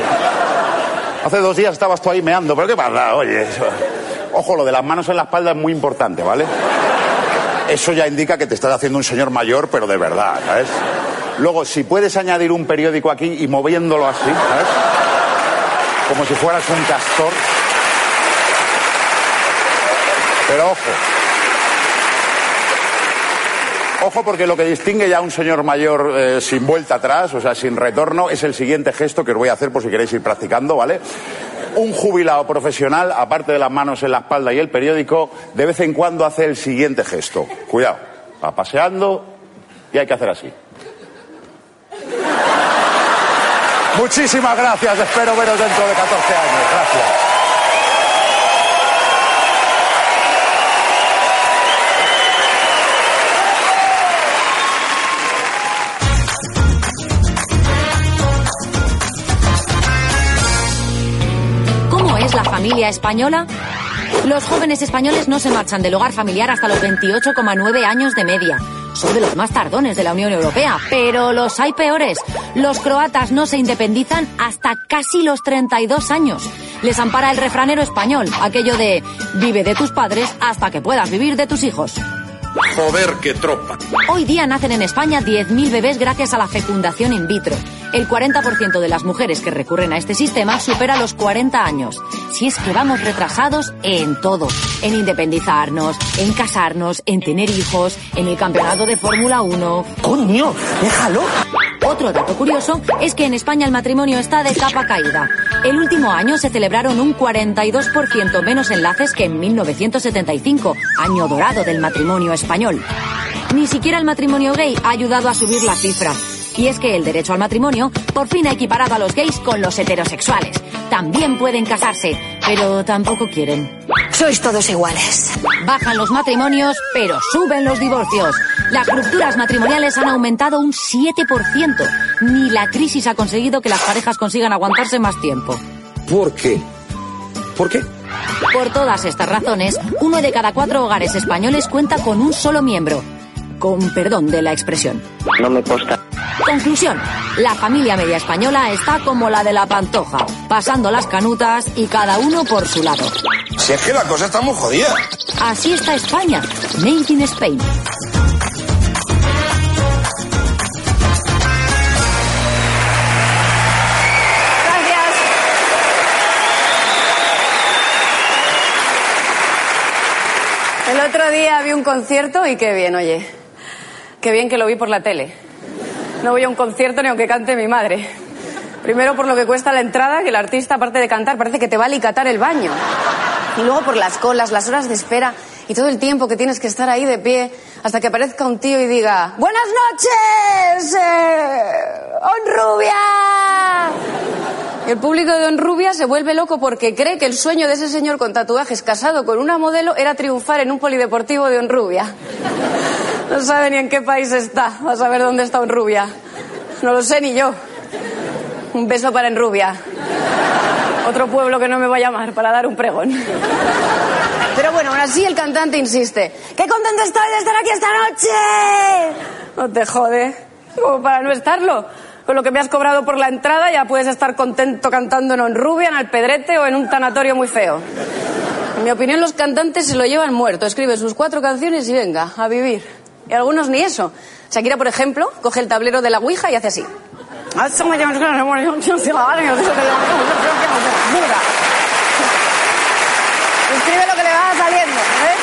Hace dos días estabas tú ahí meando, pero ¿qué pasa? Oye, eso- ojo, lo de las manos en la espalda es muy importante, ¿vale? Eso ya indica que te estás haciendo un señor mayor, pero de verdad, ¿sabes? Luego, si puedes añadir un periódico aquí y moviéndolo así, ¿sabes? Como si fueras un castor. Pero ojo. Ojo porque lo que distingue ya a un señor mayor eh, sin vuelta atrás, o sea, sin retorno, es el siguiente gesto que os voy a hacer por si queréis ir practicando, ¿vale? Un jubilado profesional, aparte de las manos en la espalda y el periódico, de vez en cuando hace el siguiente gesto. Cuidado, va paseando y hay que hacer así. Muchísimas gracias, espero veros dentro de 14 años. Gracias. Familia española? Los jóvenes españoles no se marchan del hogar familiar hasta los 28,9 años de media. Son de los más tardones de la Unión Europea, pero los hay peores. Los croatas no se independizan hasta casi los 32 años. Les ampara el refranero español, aquello de vive de tus padres hasta que puedas vivir de tus hijos. Joder, qué tropa. Hoy día nacen en España 10.000 bebés gracias a la fecundación in vitro. El 40% de las mujeres que recurren a este sistema supera los 40 años. Si es que vamos retrasados en todo. En independizarnos, en casarnos, en tener hijos, en el campeonato de Fórmula 1. ¡Coño! ¡Déjalo! Otro dato curioso es que en España el matrimonio está de capa caída. El último año se celebraron un 42% menos enlaces que en 1975, año dorado del matrimonio español. Ni siquiera el matrimonio gay ha ayudado a subir la cifra. Y es que el derecho al matrimonio por fin ha equiparado a los gays con los heterosexuales. También pueden casarse, pero tampoco quieren. Sois todos iguales. Bajan los matrimonios, pero suben los divorcios. Las rupturas matrimoniales han aumentado un 7%. Ni la crisis ha conseguido que las parejas consigan aguantarse más tiempo. ¿Por qué? ¿Por qué? Por todas estas razones, uno de cada cuatro hogares españoles cuenta con un solo miembro. Con perdón de la expresión. No me consta. Conclusión. La familia media española está como la de la pantoja, pasando las canutas y cada uno por su lado. Si es que la cosa está muy jodida. Así está España. Made in Spain. Gracias. El otro día vi un concierto y qué bien, oye. Qué bien que lo vi por la tele. No voy a un concierto ni aunque cante mi madre. Primero por lo que cuesta la entrada, que el artista, aparte de cantar, parece que te va a alicatar el baño. Y luego por las colas, las horas de espera y todo el tiempo que tienes que estar ahí de pie hasta que aparezca un tío y diga ¡Buenas noches! Eh, ¡Honrubia! Y el público de Honrubia se vuelve loco porque cree que el sueño de ese señor con tatuajes casado con una modelo era triunfar en un polideportivo de Honrubia. No sabe ni en qué país está. Vas a ver dónde está Honrubia. No lo sé ni yo. Un beso para Enrubia. Otro pueblo que no me va a llamar para dar un pregón. Pero bueno, aún así el cantante insiste. ¡Qué contento estoy de estar aquí esta noche! No te jode. Como para no estarlo. Con lo que me has cobrado por la entrada ya puedes estar contento cantando en Honrubia, en Alpedrete o en un tanatorio muy feo. En mi opinión los cantantes se lo llevan muerto. Escriben sus cuatro canciones y venga, a vivir. Y algunos ni eso. Shakira, por ejemplo, coge el tablero de la Ouija y hace así. Escribe lo que le va saliendo, ¿eh?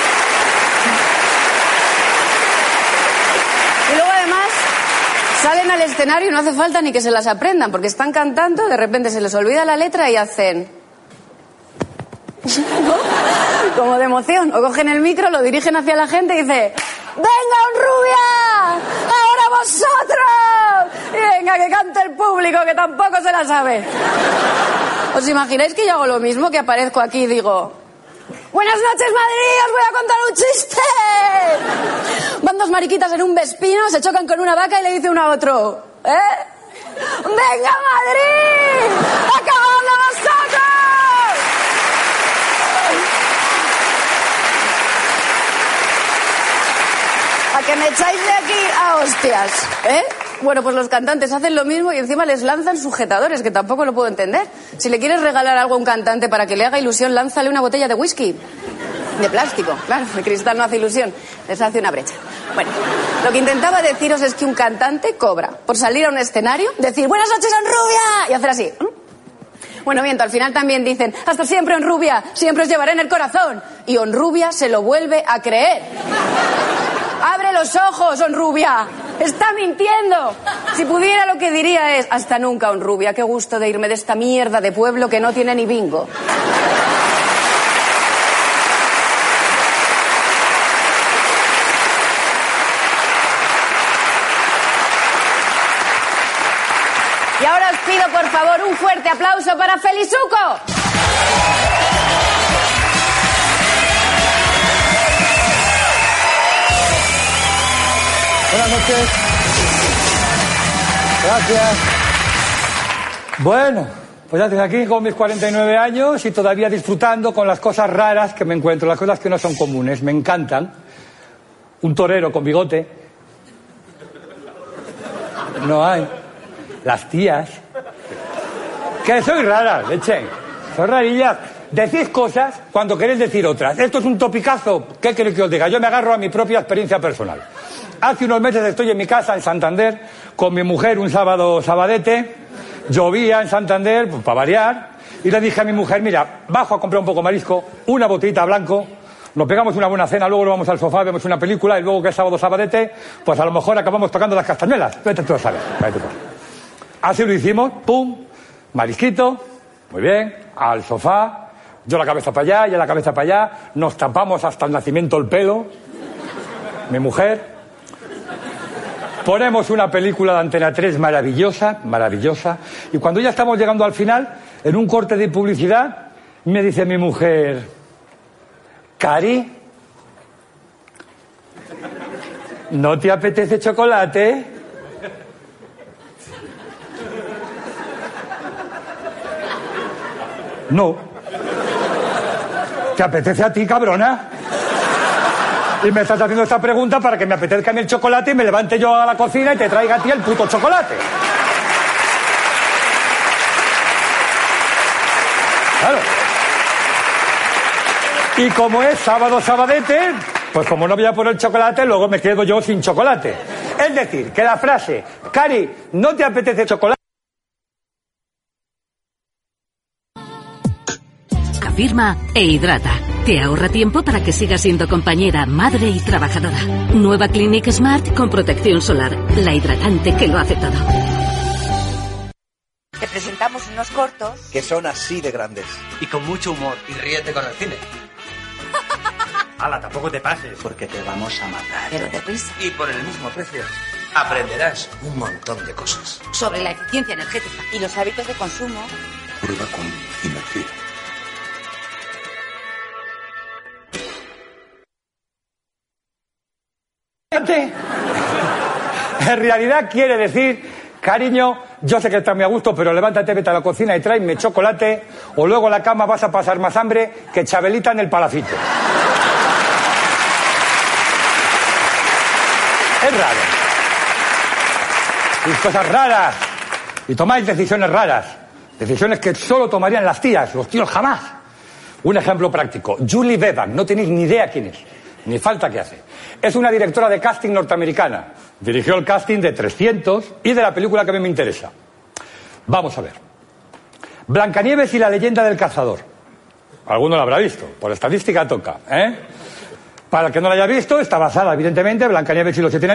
Y luego además salen al escenario y no hace falta ni que se las aprendan, porque están cantando, de repente se les olvida la letra y hacen... ¿no? Como de emoción. O cogen el micro, lo dirigen hacia la gente y dice... ¡Venga, un rubia! ¡Ahora vosotros! Y venga, que cante el público, que tampoco se la sabe. ¿Os imagináis que yo hago lo mismo? Que aparezco aquí y digo... Buenas noches, Madrid, os voy a contar un chiste. Van dos mariquitas en un vespino, se chocan con una vaca y le dice uno a otro... ¿Eh? ¡Venga, Madrid! ¡Acabando vosotros! Que me echáis de aquí a hostias, ¿eh? Bueno, pues los cantantes hacen lo mismo y encima les lanzan sujetadores, que tampoco lo puedo entender. Si le quieres regalar algo a un cantante para que le haga ilusión, lánzale una botella de whisky. De plástico, claro, de cristal no hace ilusión, les hace una brecha. Bueno, lo que intentaba deciros es que un cantante cobra por salir a un escenario, decir buenas noches, Rubia y hacer así. Bueno, miento, al final también dicen, hasta siempre, Honrubia, siempre os llevaré en el corazón. Y Honrubia se lo vuelve a creer. Abre los ojos, Honrubia. Está mintiendo. Si pudiera lo que diría es, hasta nunca, Honrubia, qué gusto de irme de esta mierda de pueblo que no tiene ni bingo. Y ahora os pido, por favor, un fuerte aplauso para Felizuco. Buenas noches. Gracias. Bueno, pues ya estoy aquí con mis 49 años y todavía disfrutando con las cosas raras que me encuentro, las cosas que no son comunes, me encantan. Un torero con bigote. No hay. Las tías. Que soy rara, leche. Soy rarillas. Decís cosas cuando queréis decir otras. Esto es un topicazo. ¿Qué queréis que os diga? Yo me agarro a mi propia experiencia personal. Hace unos meses estoy en mi casa en Santander con mi mujer un sábado sabadete. Llovía en Santander, pues, para variar. Y le dije a mi mujer, mira, bajo a comprar un poco marisco, una botellita blanco, nos pegamos una buena cena, luego nos vamos al sofá, vemos una película y luego que es sábado sabadete, pues a lo mejor acabamos tocando las castañuelas. Vete tú a saber. Así lo hicimos, pum, marisquito, muy bien, al sofá, yo la cabeza para allá, ella la cabeza para allá, nos tapamos hasta el nacimiento el pelo, mi mujer. Ponemos una película de Antena 3 maravillosa, maravillosa, y cuando ya estamos llegando al final, en un corte de publicidad, me dice mi mujer, Cari, ¿no te apetece chocolate? No. te apetece a ti, cabrona. Y me estás haciendo esta pregunta para que me apetezca a mí el chocolate y me levante yo a la cocina y te traiga a ti el puto chocolate. Claro. Y como es sábado sabadete, pues como no voy a poner chocolate, luego me quedo yo sin chocolate. Es decir, que la frase, Cari, ¿no te apetece chocolate? Afirma e hidrata. Te ahorra tiempo para que sigas siendo compañera, madre y trabajadora. Nueva Clinic Smart con protección solar. La hidratante que lo hace todo. Te presentamos unos cortos. que son así de grandes. Y con mucho humor. Y ríete con el cine. Hala, tampoco te pases. Porque te vamos a matar. Pero de risa. Y por el mismo precio. Aprenderás un montón de cosas. Sobre la eficiencia energética y los hábitos de consumo. Prueba con energía. En realidad quiere decir, cariño, yo sé que estás muy a gusto, pero levántate, vete a la cocina y tráeme chocolate, o luego a la cama vas a pasar más hambre que Chabelita en el palacito. Es raro. Y cosas raras. Y tomáis decisiones raras. Decisiones que solo tomarían las tías, los tíos jamás. Un ejemplo práctico. Julie Bevan, no tenéis ni idea quién es. Ni falta que hace. Es una directora de casting norteamericana. Dirigió el casting de 300 y de la película que a mí me interesa. Vamos a ver. Blancanieves y la leyenda del cazador. Alguno lo habrá visto. Por estadística toca, ¿eh? Para el que no la haya visto, está basada, evidentemente, Blancanieves y los siete.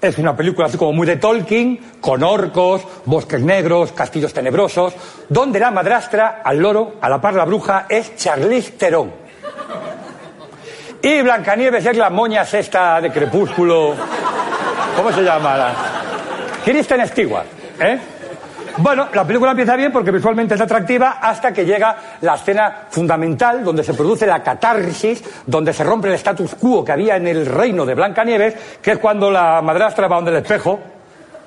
Es una película así como muy de Tolkien, con orcos, bosques negros, castillos tenebrosos, donde la madrastra, al loro, a la par la bruja, es Charlize Theron. Y Blancanieves es la moña sexta de Crepúsculo. ¿Cómo se llama? La... Kristen Stewart. ¿eh? Bueno, la película empieza bien porque visualmente es atractiva hasta que llega la escena fundamental donde se produce la catarsis, donde se rompe el status quo que había en el reino de Blancanieves, que es cuando la madrastra va donde el espejo,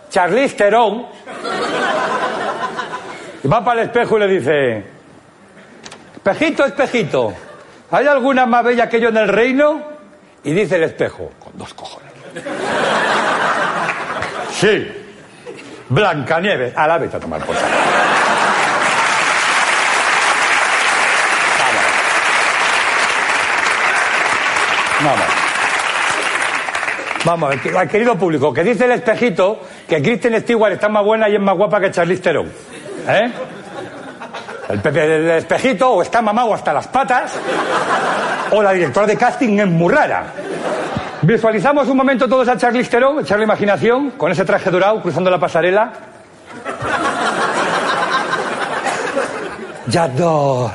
Charlize Theron, y va para el espejo y le dice, espejito, espejito, ¿hay alguna más bella que yo en el reino? Y dice el espejo, con dos cojones. Sí, Blancanieves. A la vete a tomar por. Vamos. Vamos, Vamos, querido público, que dice el espejito que Kristen Stewart está más buena y es más guapa que Charlize Theron. ¿Eh? El, pepe- el espejito o está mamado hasta las patas, o la directora de casting es muy rara. Visualizamos un momento todos a Charlize Theron, echar la imaginación, con ese traje dorado cruzando la pasarela. J'adore.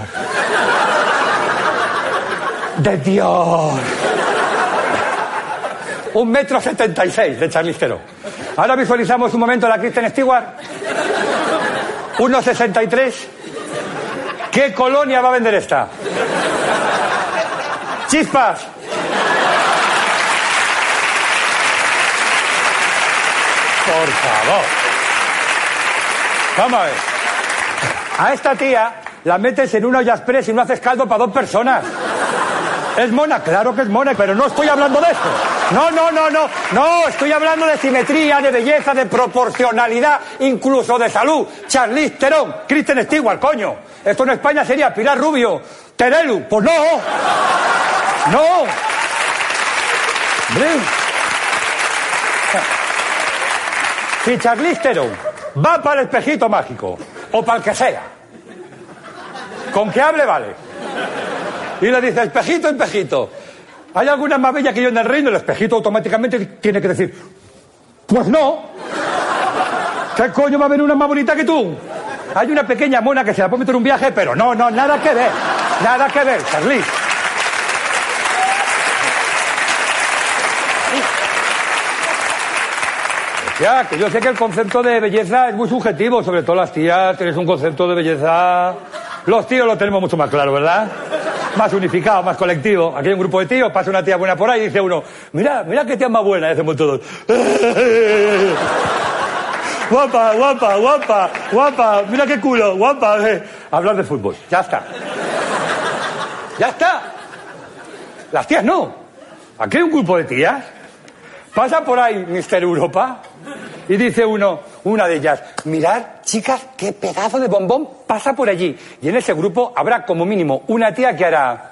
De Dios. Un metro setenta y seis de Charlize Theron. Ahora visualizamos un momento a la Kristen Stewart. 1,63. ¿Qué colonia va a vender esta? Chispas. Por favor. Vamos a ver. A esta tía la metes en una olla express y no haces caldo para dos personas. ¿Es mona? Claro que es mona, pero no estoy hablando de esto. No, no, no, no. No, estoy hablando de simetría, de belleza, de proporcionalidad, incluso de salud. Charlize Theron, Kristen Stewart, coño. Esto en España sería Pilar Rubio, Terelu. Pues no. No. Si Charlize Theron va para el espejito mágico, o para el que sea, con que hable vale. Y le dice, espejito, espejito, ¿hay alguna más bella que yo en el reino? El espejito automáticamente tiene que decir, pues no. ¿Qué coño va a haber una más bonita que tú? Hay una pequeña mona que se la puede meter un viaje, pero no, no, nada que ver. Nada que ver, Charlize. Ya, que yo sé que el concepto de belleza es muy subjetivo, sobre todo las tías, tienes un concepto de belleza. Los tíos lo tenemos mucho más claro, ¿verdad? Más unificado, más colectivo. Aquí hay un grupo de tíos, pasa una tía buena por ahí y dice uno, mira, mira qué tía más buena, y hacemos todos. guapa, guapa, guapa, guapa, mira qué culo, guapa. eh. Hablar de fútbol, ya está. Ya está. Las tías no. Aquí hay un grupo de tías. Pasa por ahí Mister Europa y dice uno, una de ellas, mirad, chicas, qué pedazo de bombón pasa por allí. Y en ese grupo habrá como mínimo una tía que hará...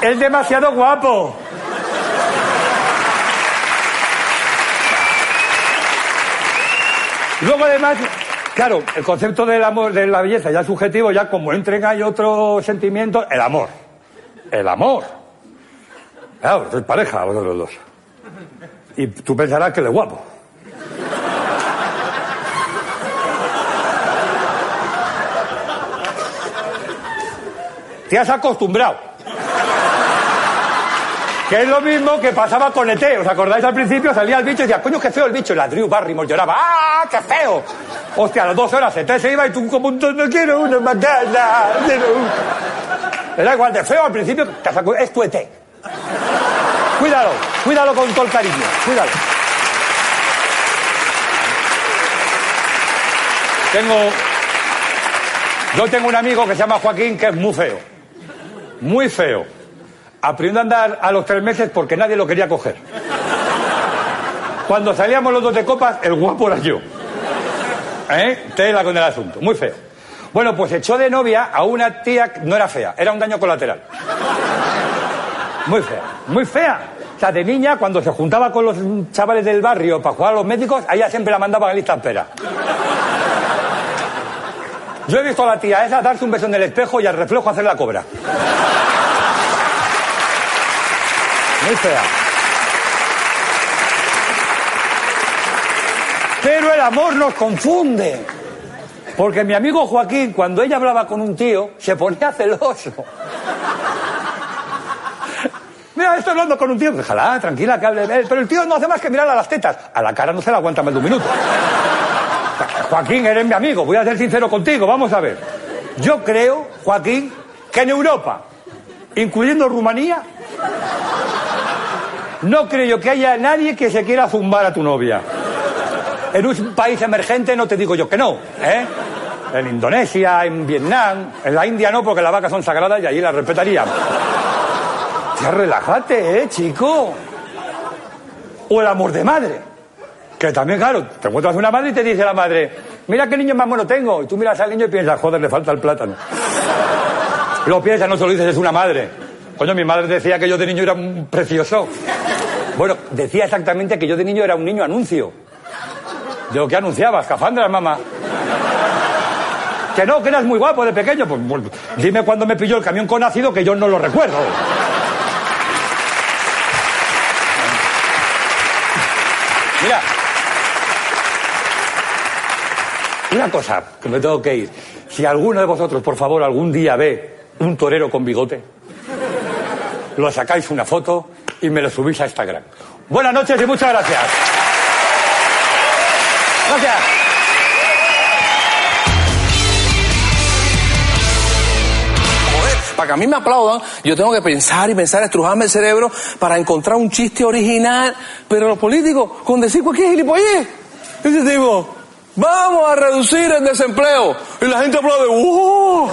Es demasiado guapo. Luego además, claro, el concepto del amor, de la belleza ya es subjetivo, ya como entren hay otro sentimiento, el amor. El amor. Claro, sois pareja vosotros dos. Y tú pensarás que él es guapo. Te has acostumbrado. Que es lo mismo que pasaba con ET. ¿Os acordáis al principio? Salía el bicho y decía, coño, qué feo el bicho. Y la Drew Barrymore lloraba, ¡ah, qué feo! Hostia, a las dos horas ET se iba y tú como un tonto, quiero una macana, quiero una". Era igual de feo al principio, es tu ET. Cuídalo, cuídalo con todo el cariño, cuídalo. Tengo... Yo tengo un amigo que se llama Joaquín que es muy feo. Muy feo. Aprendió a andar a los tres meses porque nadie lo quería coger. Cuando salíamos los dos de copas, el guapo era yo. ¿Eh? Tela con el asunto. Muy feo. Bueno, pues echó de novia a una tía que no era fea, era un daño colateral. Muy fea, muy fea. O sea, de niña, cuando se juntaba con los chavales del barrio para jugar a los médicos, a ella siempre la mandaba a lista espera. Yo he visto a la tía esa darse un beso en el espejo y al reflejo hacer la cobra. Muy fea. Pero el amor nos confunde. Porque mi amigo Joaquín, cuando ella hablaba con un tío, se ponía celoso. Mira, estoy hablando con un tío, déjala, tranquila, que hable él. Pero el tío no hace más que mirar a las tetas. A la cara no se la aguanta más de un minuto. Joaquín, eres mi amigo, voy a ser sincero contigo, vamos a ver. Yo creo, Joaquín, que en Europa, incluyendo Rumanía, no creo que haya nadie que se quiera zumbar a tu novia. En un país emergente no te digo yo que no, ¿eh? En Indonesia, en Vietnam, en la India no, porque las vacas son sagradas y allí las respetarían. Ya relájate, ¿eh, chico? O el amor de madre. Que también, claro, te encuentras una madre y te dice la madre, mira qué niño más bueno tengo. Y tú miras al niño y piensas, joder, le falta el plátano. Lo piensas, no se lo dices, es una madre. Coño, mi madre decía que yo de niño era un precioso. Bueno, decía exactamente que yo de niño era un niño anuncio. Digo, ¿qué anunciabas? Cafandras, mamá. Que no, que eras muy guapo de pequeño. Pues, pues, dime cuándo me pilló el camión con ácido que yo no lo recuerdo. Mira. Una cosa, que me tengo que ir. Si alguno de vosotros, por favor, algún día ve un torero con bigote, lo sacáis una foto y me lo subís a Instagram. Buenas noches y muchas. Gracias. Que a mí me aplaudan, yo tengo que pensar y pensar, estrujarme el cerebro para encontrar un chiste original. Pero los políticos, con decir cualquier gilipollez, ese tipo, vamos a reducir el desempleo. Y la gente aplaude, ¡wow!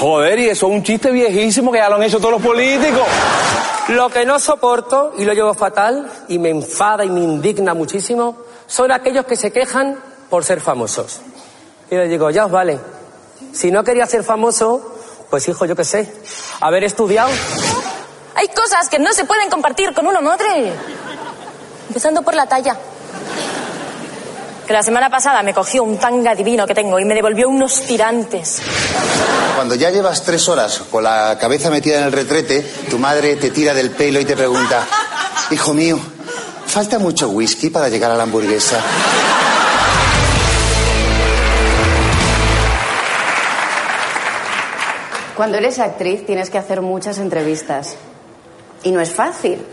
Joder, y eso es un chiste viejísimo que ya lo han hecho todos los políticos. Lo que no soporto, y lo llevo fatal, y me enfada y me indigna muchísimo, son aquellos que se quejan por ser famosos. Y les digo, ya os vale. Si no quería ser famoso, pues hijo, yo qué sé, haber estudiado. Hay cosas que no se pueden compartir con una madre. Empezando por la talla. Que la semana pasada me cogió un tanga divino que tengo y me devolvió unos tirantes. Cuando ya llevas tres horas con la cabeza metida en el retrete, tu madre te tira del pelo y te pregunta, hijo mío, ¿falta mucho whisky para llegar a la hamburguesa? Cuando eres actriz tienes que hacer muchas entrevistas. Y no es fácil.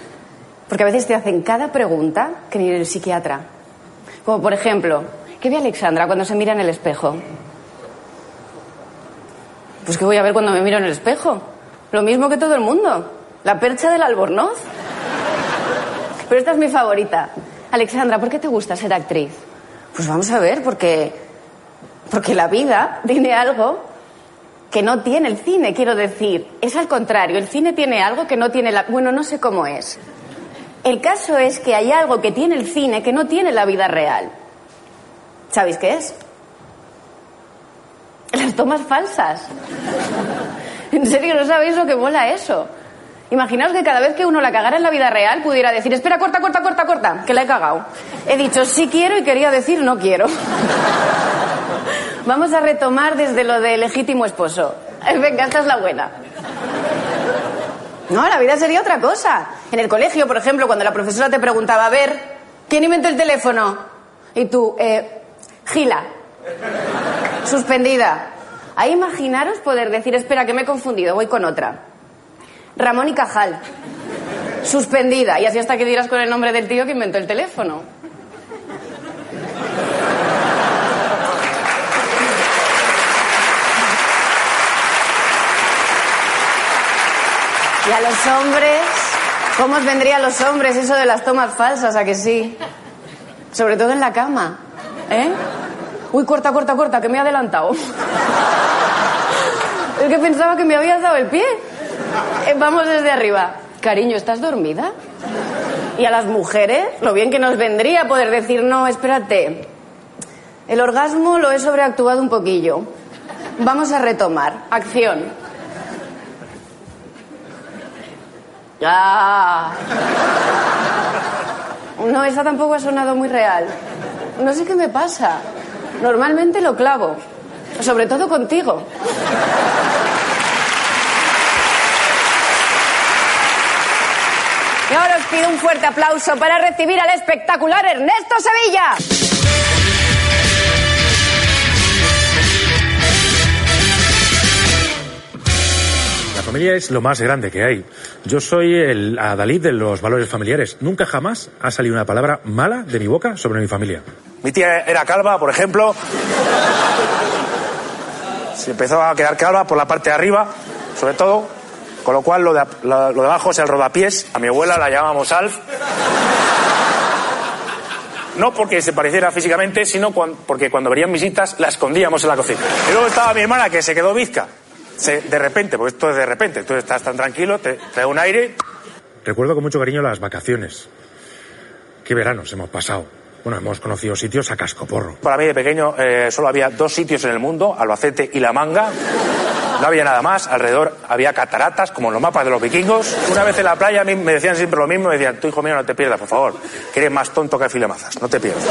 Porque a veces te hacen cada pregunta que ni el psiquiatra. Como por ejemplo, ¿qué ve Alexandra cuando se mira en el espejo? Pues ¿qué voy a ver cuando me miro en el espejo? Lo mismo que todo el mundo. La percha del albornoz. Pero esta es mi favorita. Alexandra, ¿por qué te gusta ser actriz? Pues vamos a ver, porque. Porque la vida tiene algo que no tiene el cine, quiero decir. Es al contrario, el cine tiene algo que no tiene la. Bueno, no sé cómo es. El caso es que hay algo que tiene el cine que no tiene la vida real. ¿Sabéis qué es? Las tomas falsas. ¿En serio no sabéis lo que mola eso? Imaginaos que cada vez que uno la cagara en la vida real pudiera decir, espera, corta, corta, corta, corta, que la he cagado. He dicho sí quiero y quería decir no quiero. Vamos a retomar desde lo de legítimo esposo. Venga, esta es la buena. No, la vida sería otra cosa. En el colegio, por ejemplo, cuando la profesora te preguntaba, a ver, ¿quién inventó el teléfono? Y tú, eh, Gila. Suspendida. Ahí imaginaros poder decir, espera, que me he confundido, voy con otra. Ramón y Cajal. Suspendida. Y así hasta que dirás con el nombre del tío que inventó el teléfono. Y a los hombres, ¿cómo os vendría a los hombres eso de las tomas falsas? ¿A que sí? Sobre todo en la cama. ¿Eh? Uy, corta, corta, corta, que me he adelantado. Es que pensaba que me habías dado el pie. Eh, vamos desde arriba. Cariño, ¿estás dormida? Y a las mujeres, lo bien que nos vendría poder decir, no, espérate. El orgasmo lo he sobreactuado un poquillo. Vamos a retomar. Acción. Ah. No, esa tampoco ha sonado muy real. No sé qué me pasa. Normalmente lo clavo. Sobre todo contigo. Y ahora os pido un fuerte aplauso para recibir al espectacular Ernesto Sevilla. Familia es lo más grande que hay. Yo soy el adalid de los valores familiares. Nunca jamás ha salido una palabra mala de mi boca sobre mi familia. Mi tía era calva, por ejemplo. Se empezó a quedar calva por la parte de arriba, sobre todo. Con lo cual, lo de, abajo es el rodapiés. A mi abuela la llamábamos Alf. No porque se pareciera físicamente, sino porque cuando venían visitas la escondíamos en la cocina. Y luego estaba mi hermana que se quedó bizca. Se- de repente, porque esto es de repente. Tú estás tan tranquilo, te, da un aire. Recuerdo con mucho cariño las vacaciones. Qué veranos hemos pasado. Bueno, hemos conocido sitios a cascoporro. Para mí de pequeño eh, solo había dos sitios en el mundo, Albacete y La Manga. No había nada más, alrededor había cataratas, como en los mapas de los vikingos. Una vez en la playa a mí me decían siempre lo mismo, me decían, tú hijo mío no te pierdas, por favor, que eres más tonto que filemazas, no te pierdas.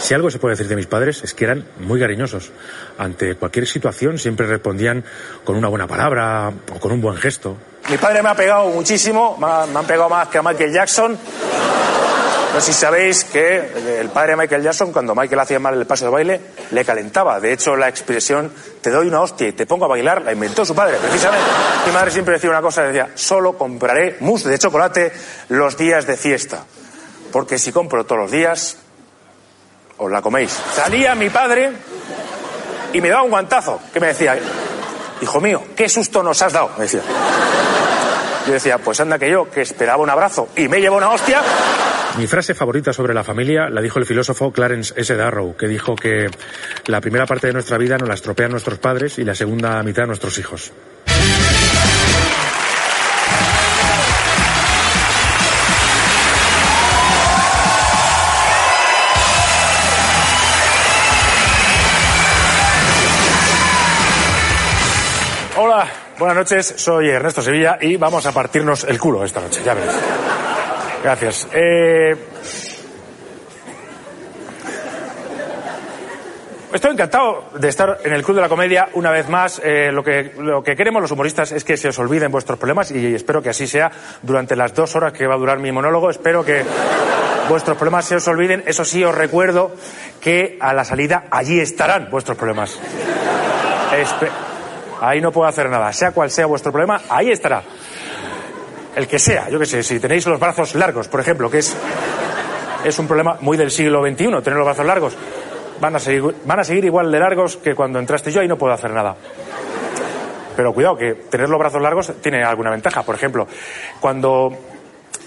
Si algo se puede decir de mis padres es que eran muy cariñosos. Ante cualquier situación siempre respondían con una buena palabra o con un buen gesto. Mi padre me ha pegado muchísimo, me, ha- me han pegado más que a Michael Jackson. No sé si sabéis que el padre de Michael Jackson, cuando Michael hacía mal el paso de baile, le calentaba. De hecho, la expresión te doy una hostia y te pongo a bailar la inventó su padre, precisamente. Mi madre siempre decía una cosa, decía, solo compraré mousse de chocolate los días de fiesta. Porque si compro todos los días, os la coméis. Salía mi padre y me daba un guantazo, que me decía, hijo mío, qué susto nos has dado, me decía. Yo decía, pues anda que yo, que esperaba un abrazo y me llevo una hostia. Mi frase favorita sobre la familia la dijo el filósofo Clarence S. Darrow, que dijo que la primera parte de nuestra vida nos la estropean nuestros padres y la segunda mitad nuestros hijos. Hola, buenas noches, soy Ernesto Sevilla y vamos a partirnos el culo esta noche, ya. Gracias. Eh, Estoy encantado de estar en el Club de la Comedia una vez más. Eh, lo, que, lo que queremos los humoristas es que se os olviden vuestros problemas y espero que así sea durante las dos horas que va a durar mi monólogo. Espero que vuestros problemas se os olviden. Eso sí, os recuerdo que a la salida allí estarán vuestros problemas. Ahí no puedo hacer nada. Sea cual sea vuestro problema, ahí estará. El que sea, yo qué sé, si tenéis los brazos largos, por ejemplo, que es, es un problema muy del siglo XXI, tener los brazos largos. Van a, seguir, van a seguir igual de largos que cuando entraste yo y no puedo hacer nada. Pero cuidado, que tener los brazos largos tiene alguna ventaja. Por ejemplo, cuando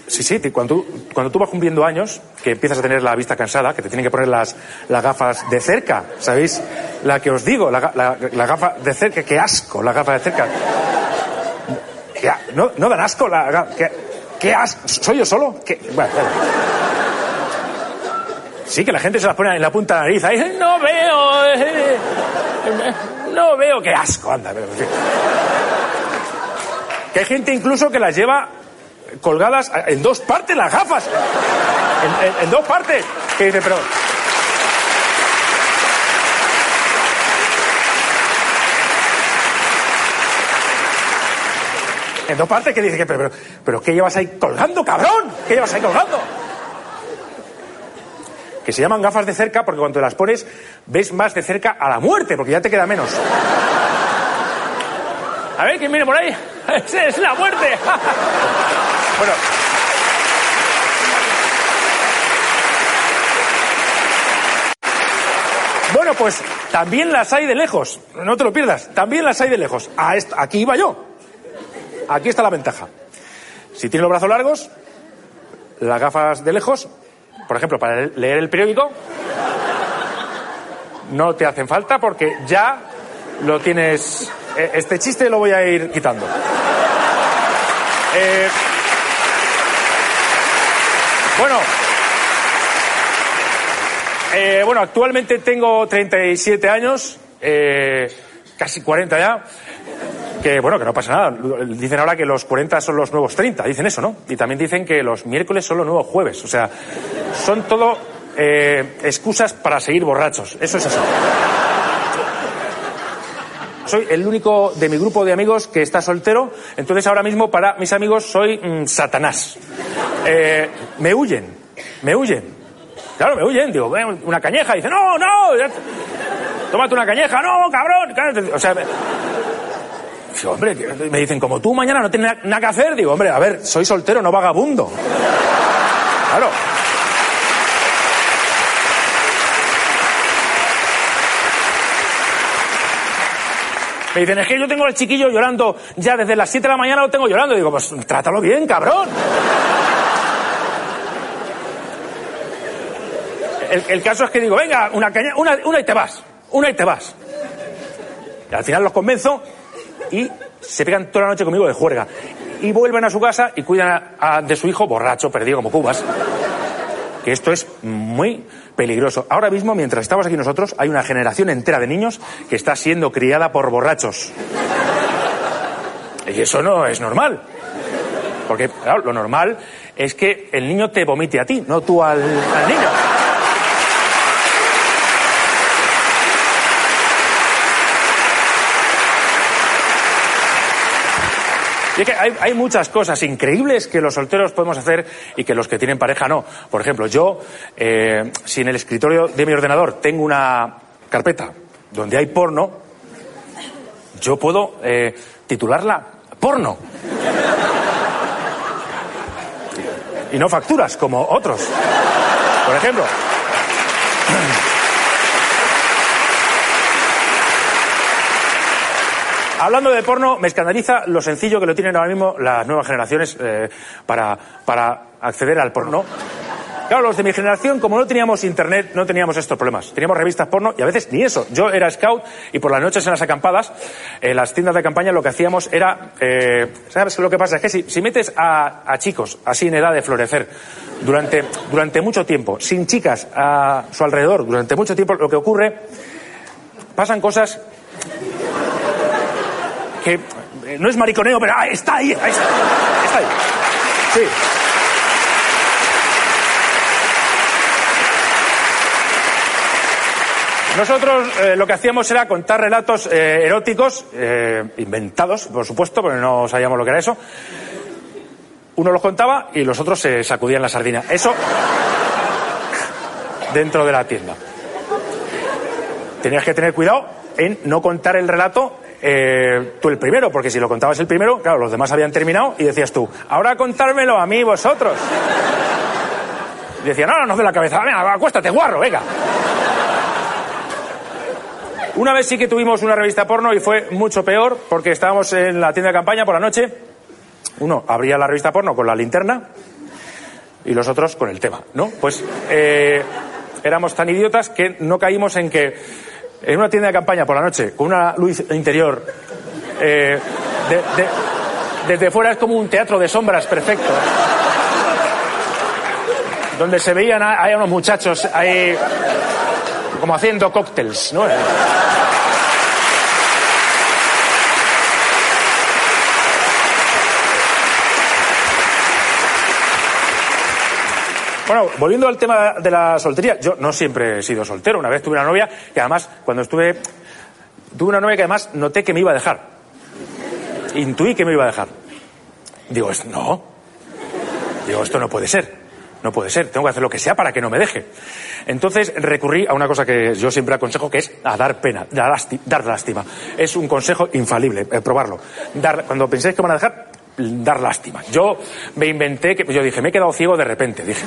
Sí, sí, cuando tú, cuando tú vas cumpliendo años, que empiezas a tener la vista cansada, que te tienen que poner las, las gafas de cerca, ¿sabéis? La que os digo, la, la, la gafa de cerca, qué asco, la gafa de cerca. No, dan asco, la, ga- qué, asco, ¿soy yo solo? Bueno. Sí, que la gente se las pone en la punta de la nariz, ahí, no veo, eh, no veo, qué asco, anda. pero. Que hay gente incluso que las lleva colgadas en dos partes las gafas. En, en- en dos partes. Que dice, pero. En dos partes que dice que, pero, pero, pero ¿qué llevas ahí colgando, cabrón? ¿Qué llevas ahí colgando? Que se llaman gafas de cerca porque cuando te las pones ves más de cerca a la muerte, porque ya te queda menos. A ver, ¿quién viene por ahí? ¡Ese es la muerte! bueno. Bueno, pues también las hay de lejos. No te lo pierdas. También las hay de lejos. A aquí iba yo. Aquí está la ventaja. Si tienes los brazos largos, las gafas de lejos, por ejemplo, para leer el periódico, no te hacen falta porque ya lo tienes. eh, Este chiste lo voy a ir quitando. Eh, bueno. Eh, bueno, actualmente tengo 37 años, eh, casi 40 ya. Que bueno, que no pasa nada. Dicen ahora que los 40 son los nuevos 30, dicen eso, ¿no? Y también dicen que los miércoles son los nuevos jueves. O sea, son todo eh, excusas para seguir borrachos. Eso es así. Soy el único de mi grupo de amigos que está soltero, entonces ahora mismo para mis amigos soy mm, Satanás. Eh, me huyen, me huyen. Claro, me huyen, digo, "Ven, una cañeja, dice, no, no, tómate una cañeja, no, cabrón. O sea, Digo, me dicen, como tú mañana no tienes na- nada que hacer, digo, hombre, a ver, soy soltero, no vagabundo. Claro. Me dicen, es que yo tengo al chiquillo llorando ya desde las 7 de la mañana lo tengo llorando. Digo, pues trátalo bien, cabrón. El, el caso es que digo, venga, una, caña, una, una y te vas, una y te vas. Y al final los convenzo y se pegan toda la noche conmigo de juerga. Y vuelven a su casa y cuidan a- de su hijo borracho, perdido como cubas. Que esto es muy peligroso. Ahora mismo, mientras estamos aquí nosotros, hay una generación entera de niños que está siendo criada por borrachos. Y eso no es normal. Porque, claro, lo normal es que el niño te vomite a ti, no tú al niño. Y es que hay, muchas cosas increíbles que los solteros podemos hacer y que los que tienen pareja no. Por ejemplo, yo, eh, si en el escritorio de mi ordenador tengo una carpeta donde hay porno, yo puedo eh, titularla porno. Y no facturas, como otros. Por ejemplo. Hablando de porno, me escandaliza lo sencillo que lo tienen ahora mismo las nuevas generaciones eh, para, para acceder al porno. Claro, los de mi generación, como no teníamos internet, no teníamos estos problemas. Teníamos revistas porno y a veces ni eso. Yo era scout y por las noches en las acampadas, en las tiendas de campaña, lo que hacíamos era. eh, ¿Sabes lo que pasa? Es que si, si metes a, a chicos así en edad de florecer durante, durante mucho tiempo, sin chicas a su alrededor durante mucho tiempo, lo que ocurre. Pasan cosas que eh, no es mariconeo, pero ah, está ahí, ahí está, está ahí. Sí. Nosotros eh, lo que hacíamos era contar relatos eh, eróticos, inventados, por supuesto, porque no sabíamos lo que era eso. Uno los contaba y los otros se sacudían la sardina. Eso dentro de la tienda. Tenías que tener cuidado en no contar el relato eh, tú el primero, porque si lo contabas el primero, claro, los demás habían terminado y decías tú, ahora contármelo a mí vosotros. Y decía, no, no, no de la cabeza, venga, acuéstate, guarro, venga. Una vez sí que tuvimos una revista porno y fue mucho peor porque estábamos en la tienda de campaña por la noche. Uno abría la revista porno con la linterna y los otros con el tema, ¿no? Pues eh, éramos tan idiotas que no caímos en que en una tienda de campaña por la noche con una luz interior eh, de- de- desde fuera es como un teatro de sombras perfecto donde se veían a, hay unos muchachos ahí como haciendo cócteles, ¿no? Bueno, volviendo al tema de la soltería, yo no siempre he sido soltero. Una vez tuve una novia que además, cuando estuve, tuve una novia que además noté que me iba a dejar. Intuí que me iba a dejar. Digo, no. Digo, esto no puede ser. No puede ser. Tengo que hacer lo que sea para que no me deje. Entonces recurrí a una cosa que yo siempre aconsejo, que es a dar pena, dar, lástima. Es un consejo infalible, eh, probarlo. Dar, cuando penséis que van a dejar, dar lástima. Yo me inventé que, yo dije, me he quedado ciego de repente, dije.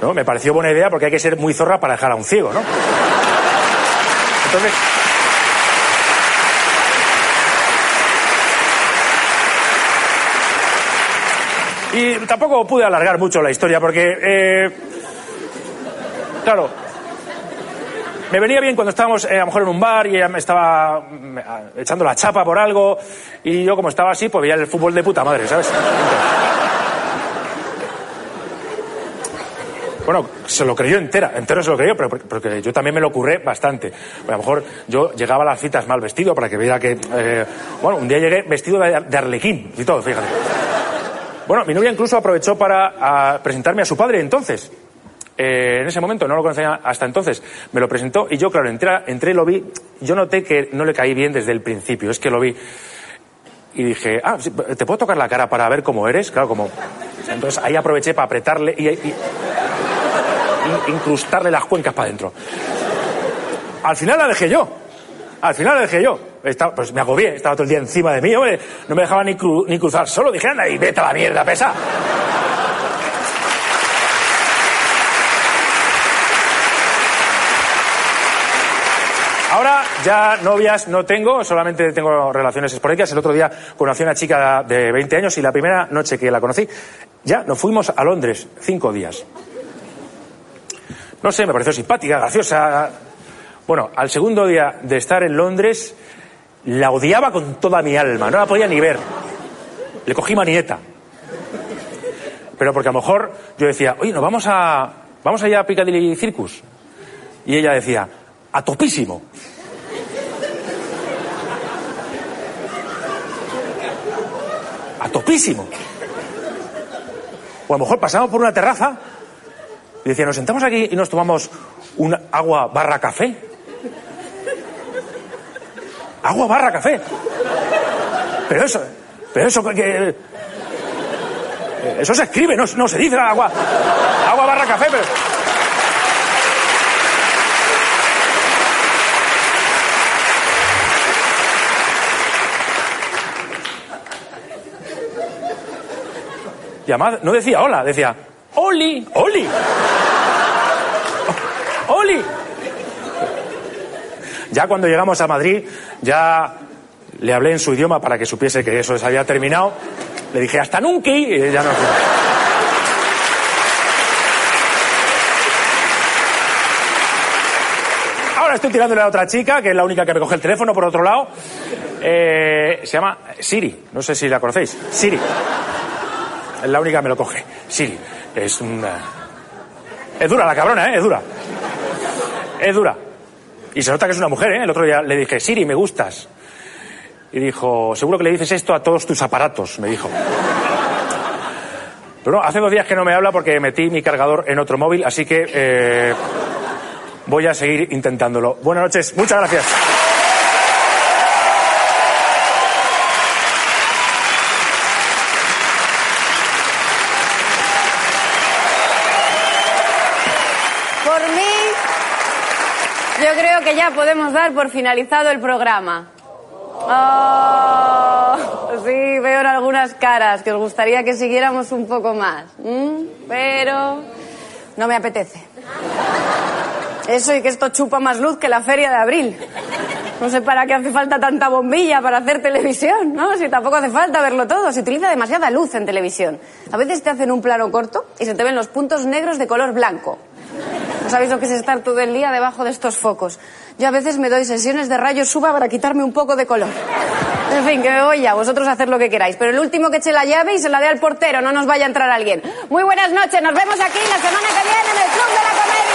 ¿no? Me pareció buena idea porque hay que ser muy zorra para dejar a un ciego, ¿no? Entonces, Y tampoco pude alargar mucho la historia porque, eh, claro, me venía bien cuando estábamos eh, a lo mejor en un bar y ella me estaba mm, echando la chapa por algo y yo como estaba así pues veía el fútbol de puta madre, ¿sabes? Bueno, se lo creyó entera, entero se lo creyó, pero porque- yo también me lo curré bastante. A lo mejor yo llegaba a las citas mal vestido para que viera que... eh, bueno, un día llegué vestido de, arlequín y todo, fíjate. Bueno, mi novia incluso aprovechó para presentarme a su padre entonces. Eh, en ese momento, no lo conocía hasta entonces. Me lo presentó y yo, claro, entré, entré lo vi. Yo noté que no le caí bien desde el principio. Es que lo vi. Y dije, ah, ¿te puedo tocar la cara para ver cómo eres? Claro, como... Entonces ahí aproveché para apretarle y, y- incrustarle las cuencas para adentro. Al final la dejé yo. Al final la dejé yo. Pues me agobié, estaba todo el día encima de mí. No me dejaba ni, cru- ni cruzar solo. Dije, anda y vete a la mierda, pesa. Ahora ya novias no tengo, solamente tengo relaciones esporádicas. El otro día conocí a una chica de 20 años y la primera noche que la conocí, ya nos fuimos a Londres, cinco días. No sé, me pareció simpática, graciosa. Bueno, al segundo día de estar en Londres, la odiaba con toda mi alma, no la podía ni ver. Le cogí manieta. Pero porque a lo mejor yo decía, oye, nos vamos a. Vamos allá a Piccadilly Circus. Y ella decía, a topísimo. Topísimo. O a lo mejor pasamos por una terraza y decía, nos sentamos aquí y nos tomamos un agua barra café. Agua barra café. Pero eso, pero eso que... eso se escribe, no, no se dice agua. Agua barra café, pero... Además no decía hola, decía Oli, Oli. Oli. Ya cuando llegamos a Madrid, ya le hablé en su idioma para que supiese que eso se había terminado. Le dije hasta nunca y ya no. Ahora estoy tirándole a otra chica, que es la única que me coge el teléfono por otro lado. Eh, se llama Siri, no sé si la conocéis. Siri. La única que me lo coge. Siri. Es una... Es dura la cabrona, ¿eh? Es dura. Es dura. Y se nota que es una mujer, ¿eh? El otro día le dije, Siri, me gustas. Y dijo, seguro que le dices esto a todos tus aparatos, me dijo. Pero no, hace dos días que no me habla porque metí mi cargador en otro móvil, así que eh, voy a seguir intentándolo. Buenas noches, muchas gracias. Por mí, yo creo ya podemos dar por finalizado el programa. Oh, sí, veo en algunas caras que os gustaría que siguiéramos un poco más. Pero no me apetece. Eso y que esto chupa más luz que la feria de abril. No sé para qué hace falta tanta bombilla para hacer televisión, ¿no? Si tampoco hace falta verlo todo. Se utiliza demasiada luz en televisión. A veces te hacen un plano corto y se te ven los puntos negros de color blanco. No sabéis lo que es estar todo el día debajo de estos focos. Yo a veces me doy sesiones de rayos suba para quitarme un poco de color. En fin, que me voy ya, vosotros hacer lo que queráis. Pero el último que eche la llave y se la dé al portero, no nos vaya a entrar alguien. Muy buenas noches, nos vemos aquí la semana que viene en el Club de la Comedia.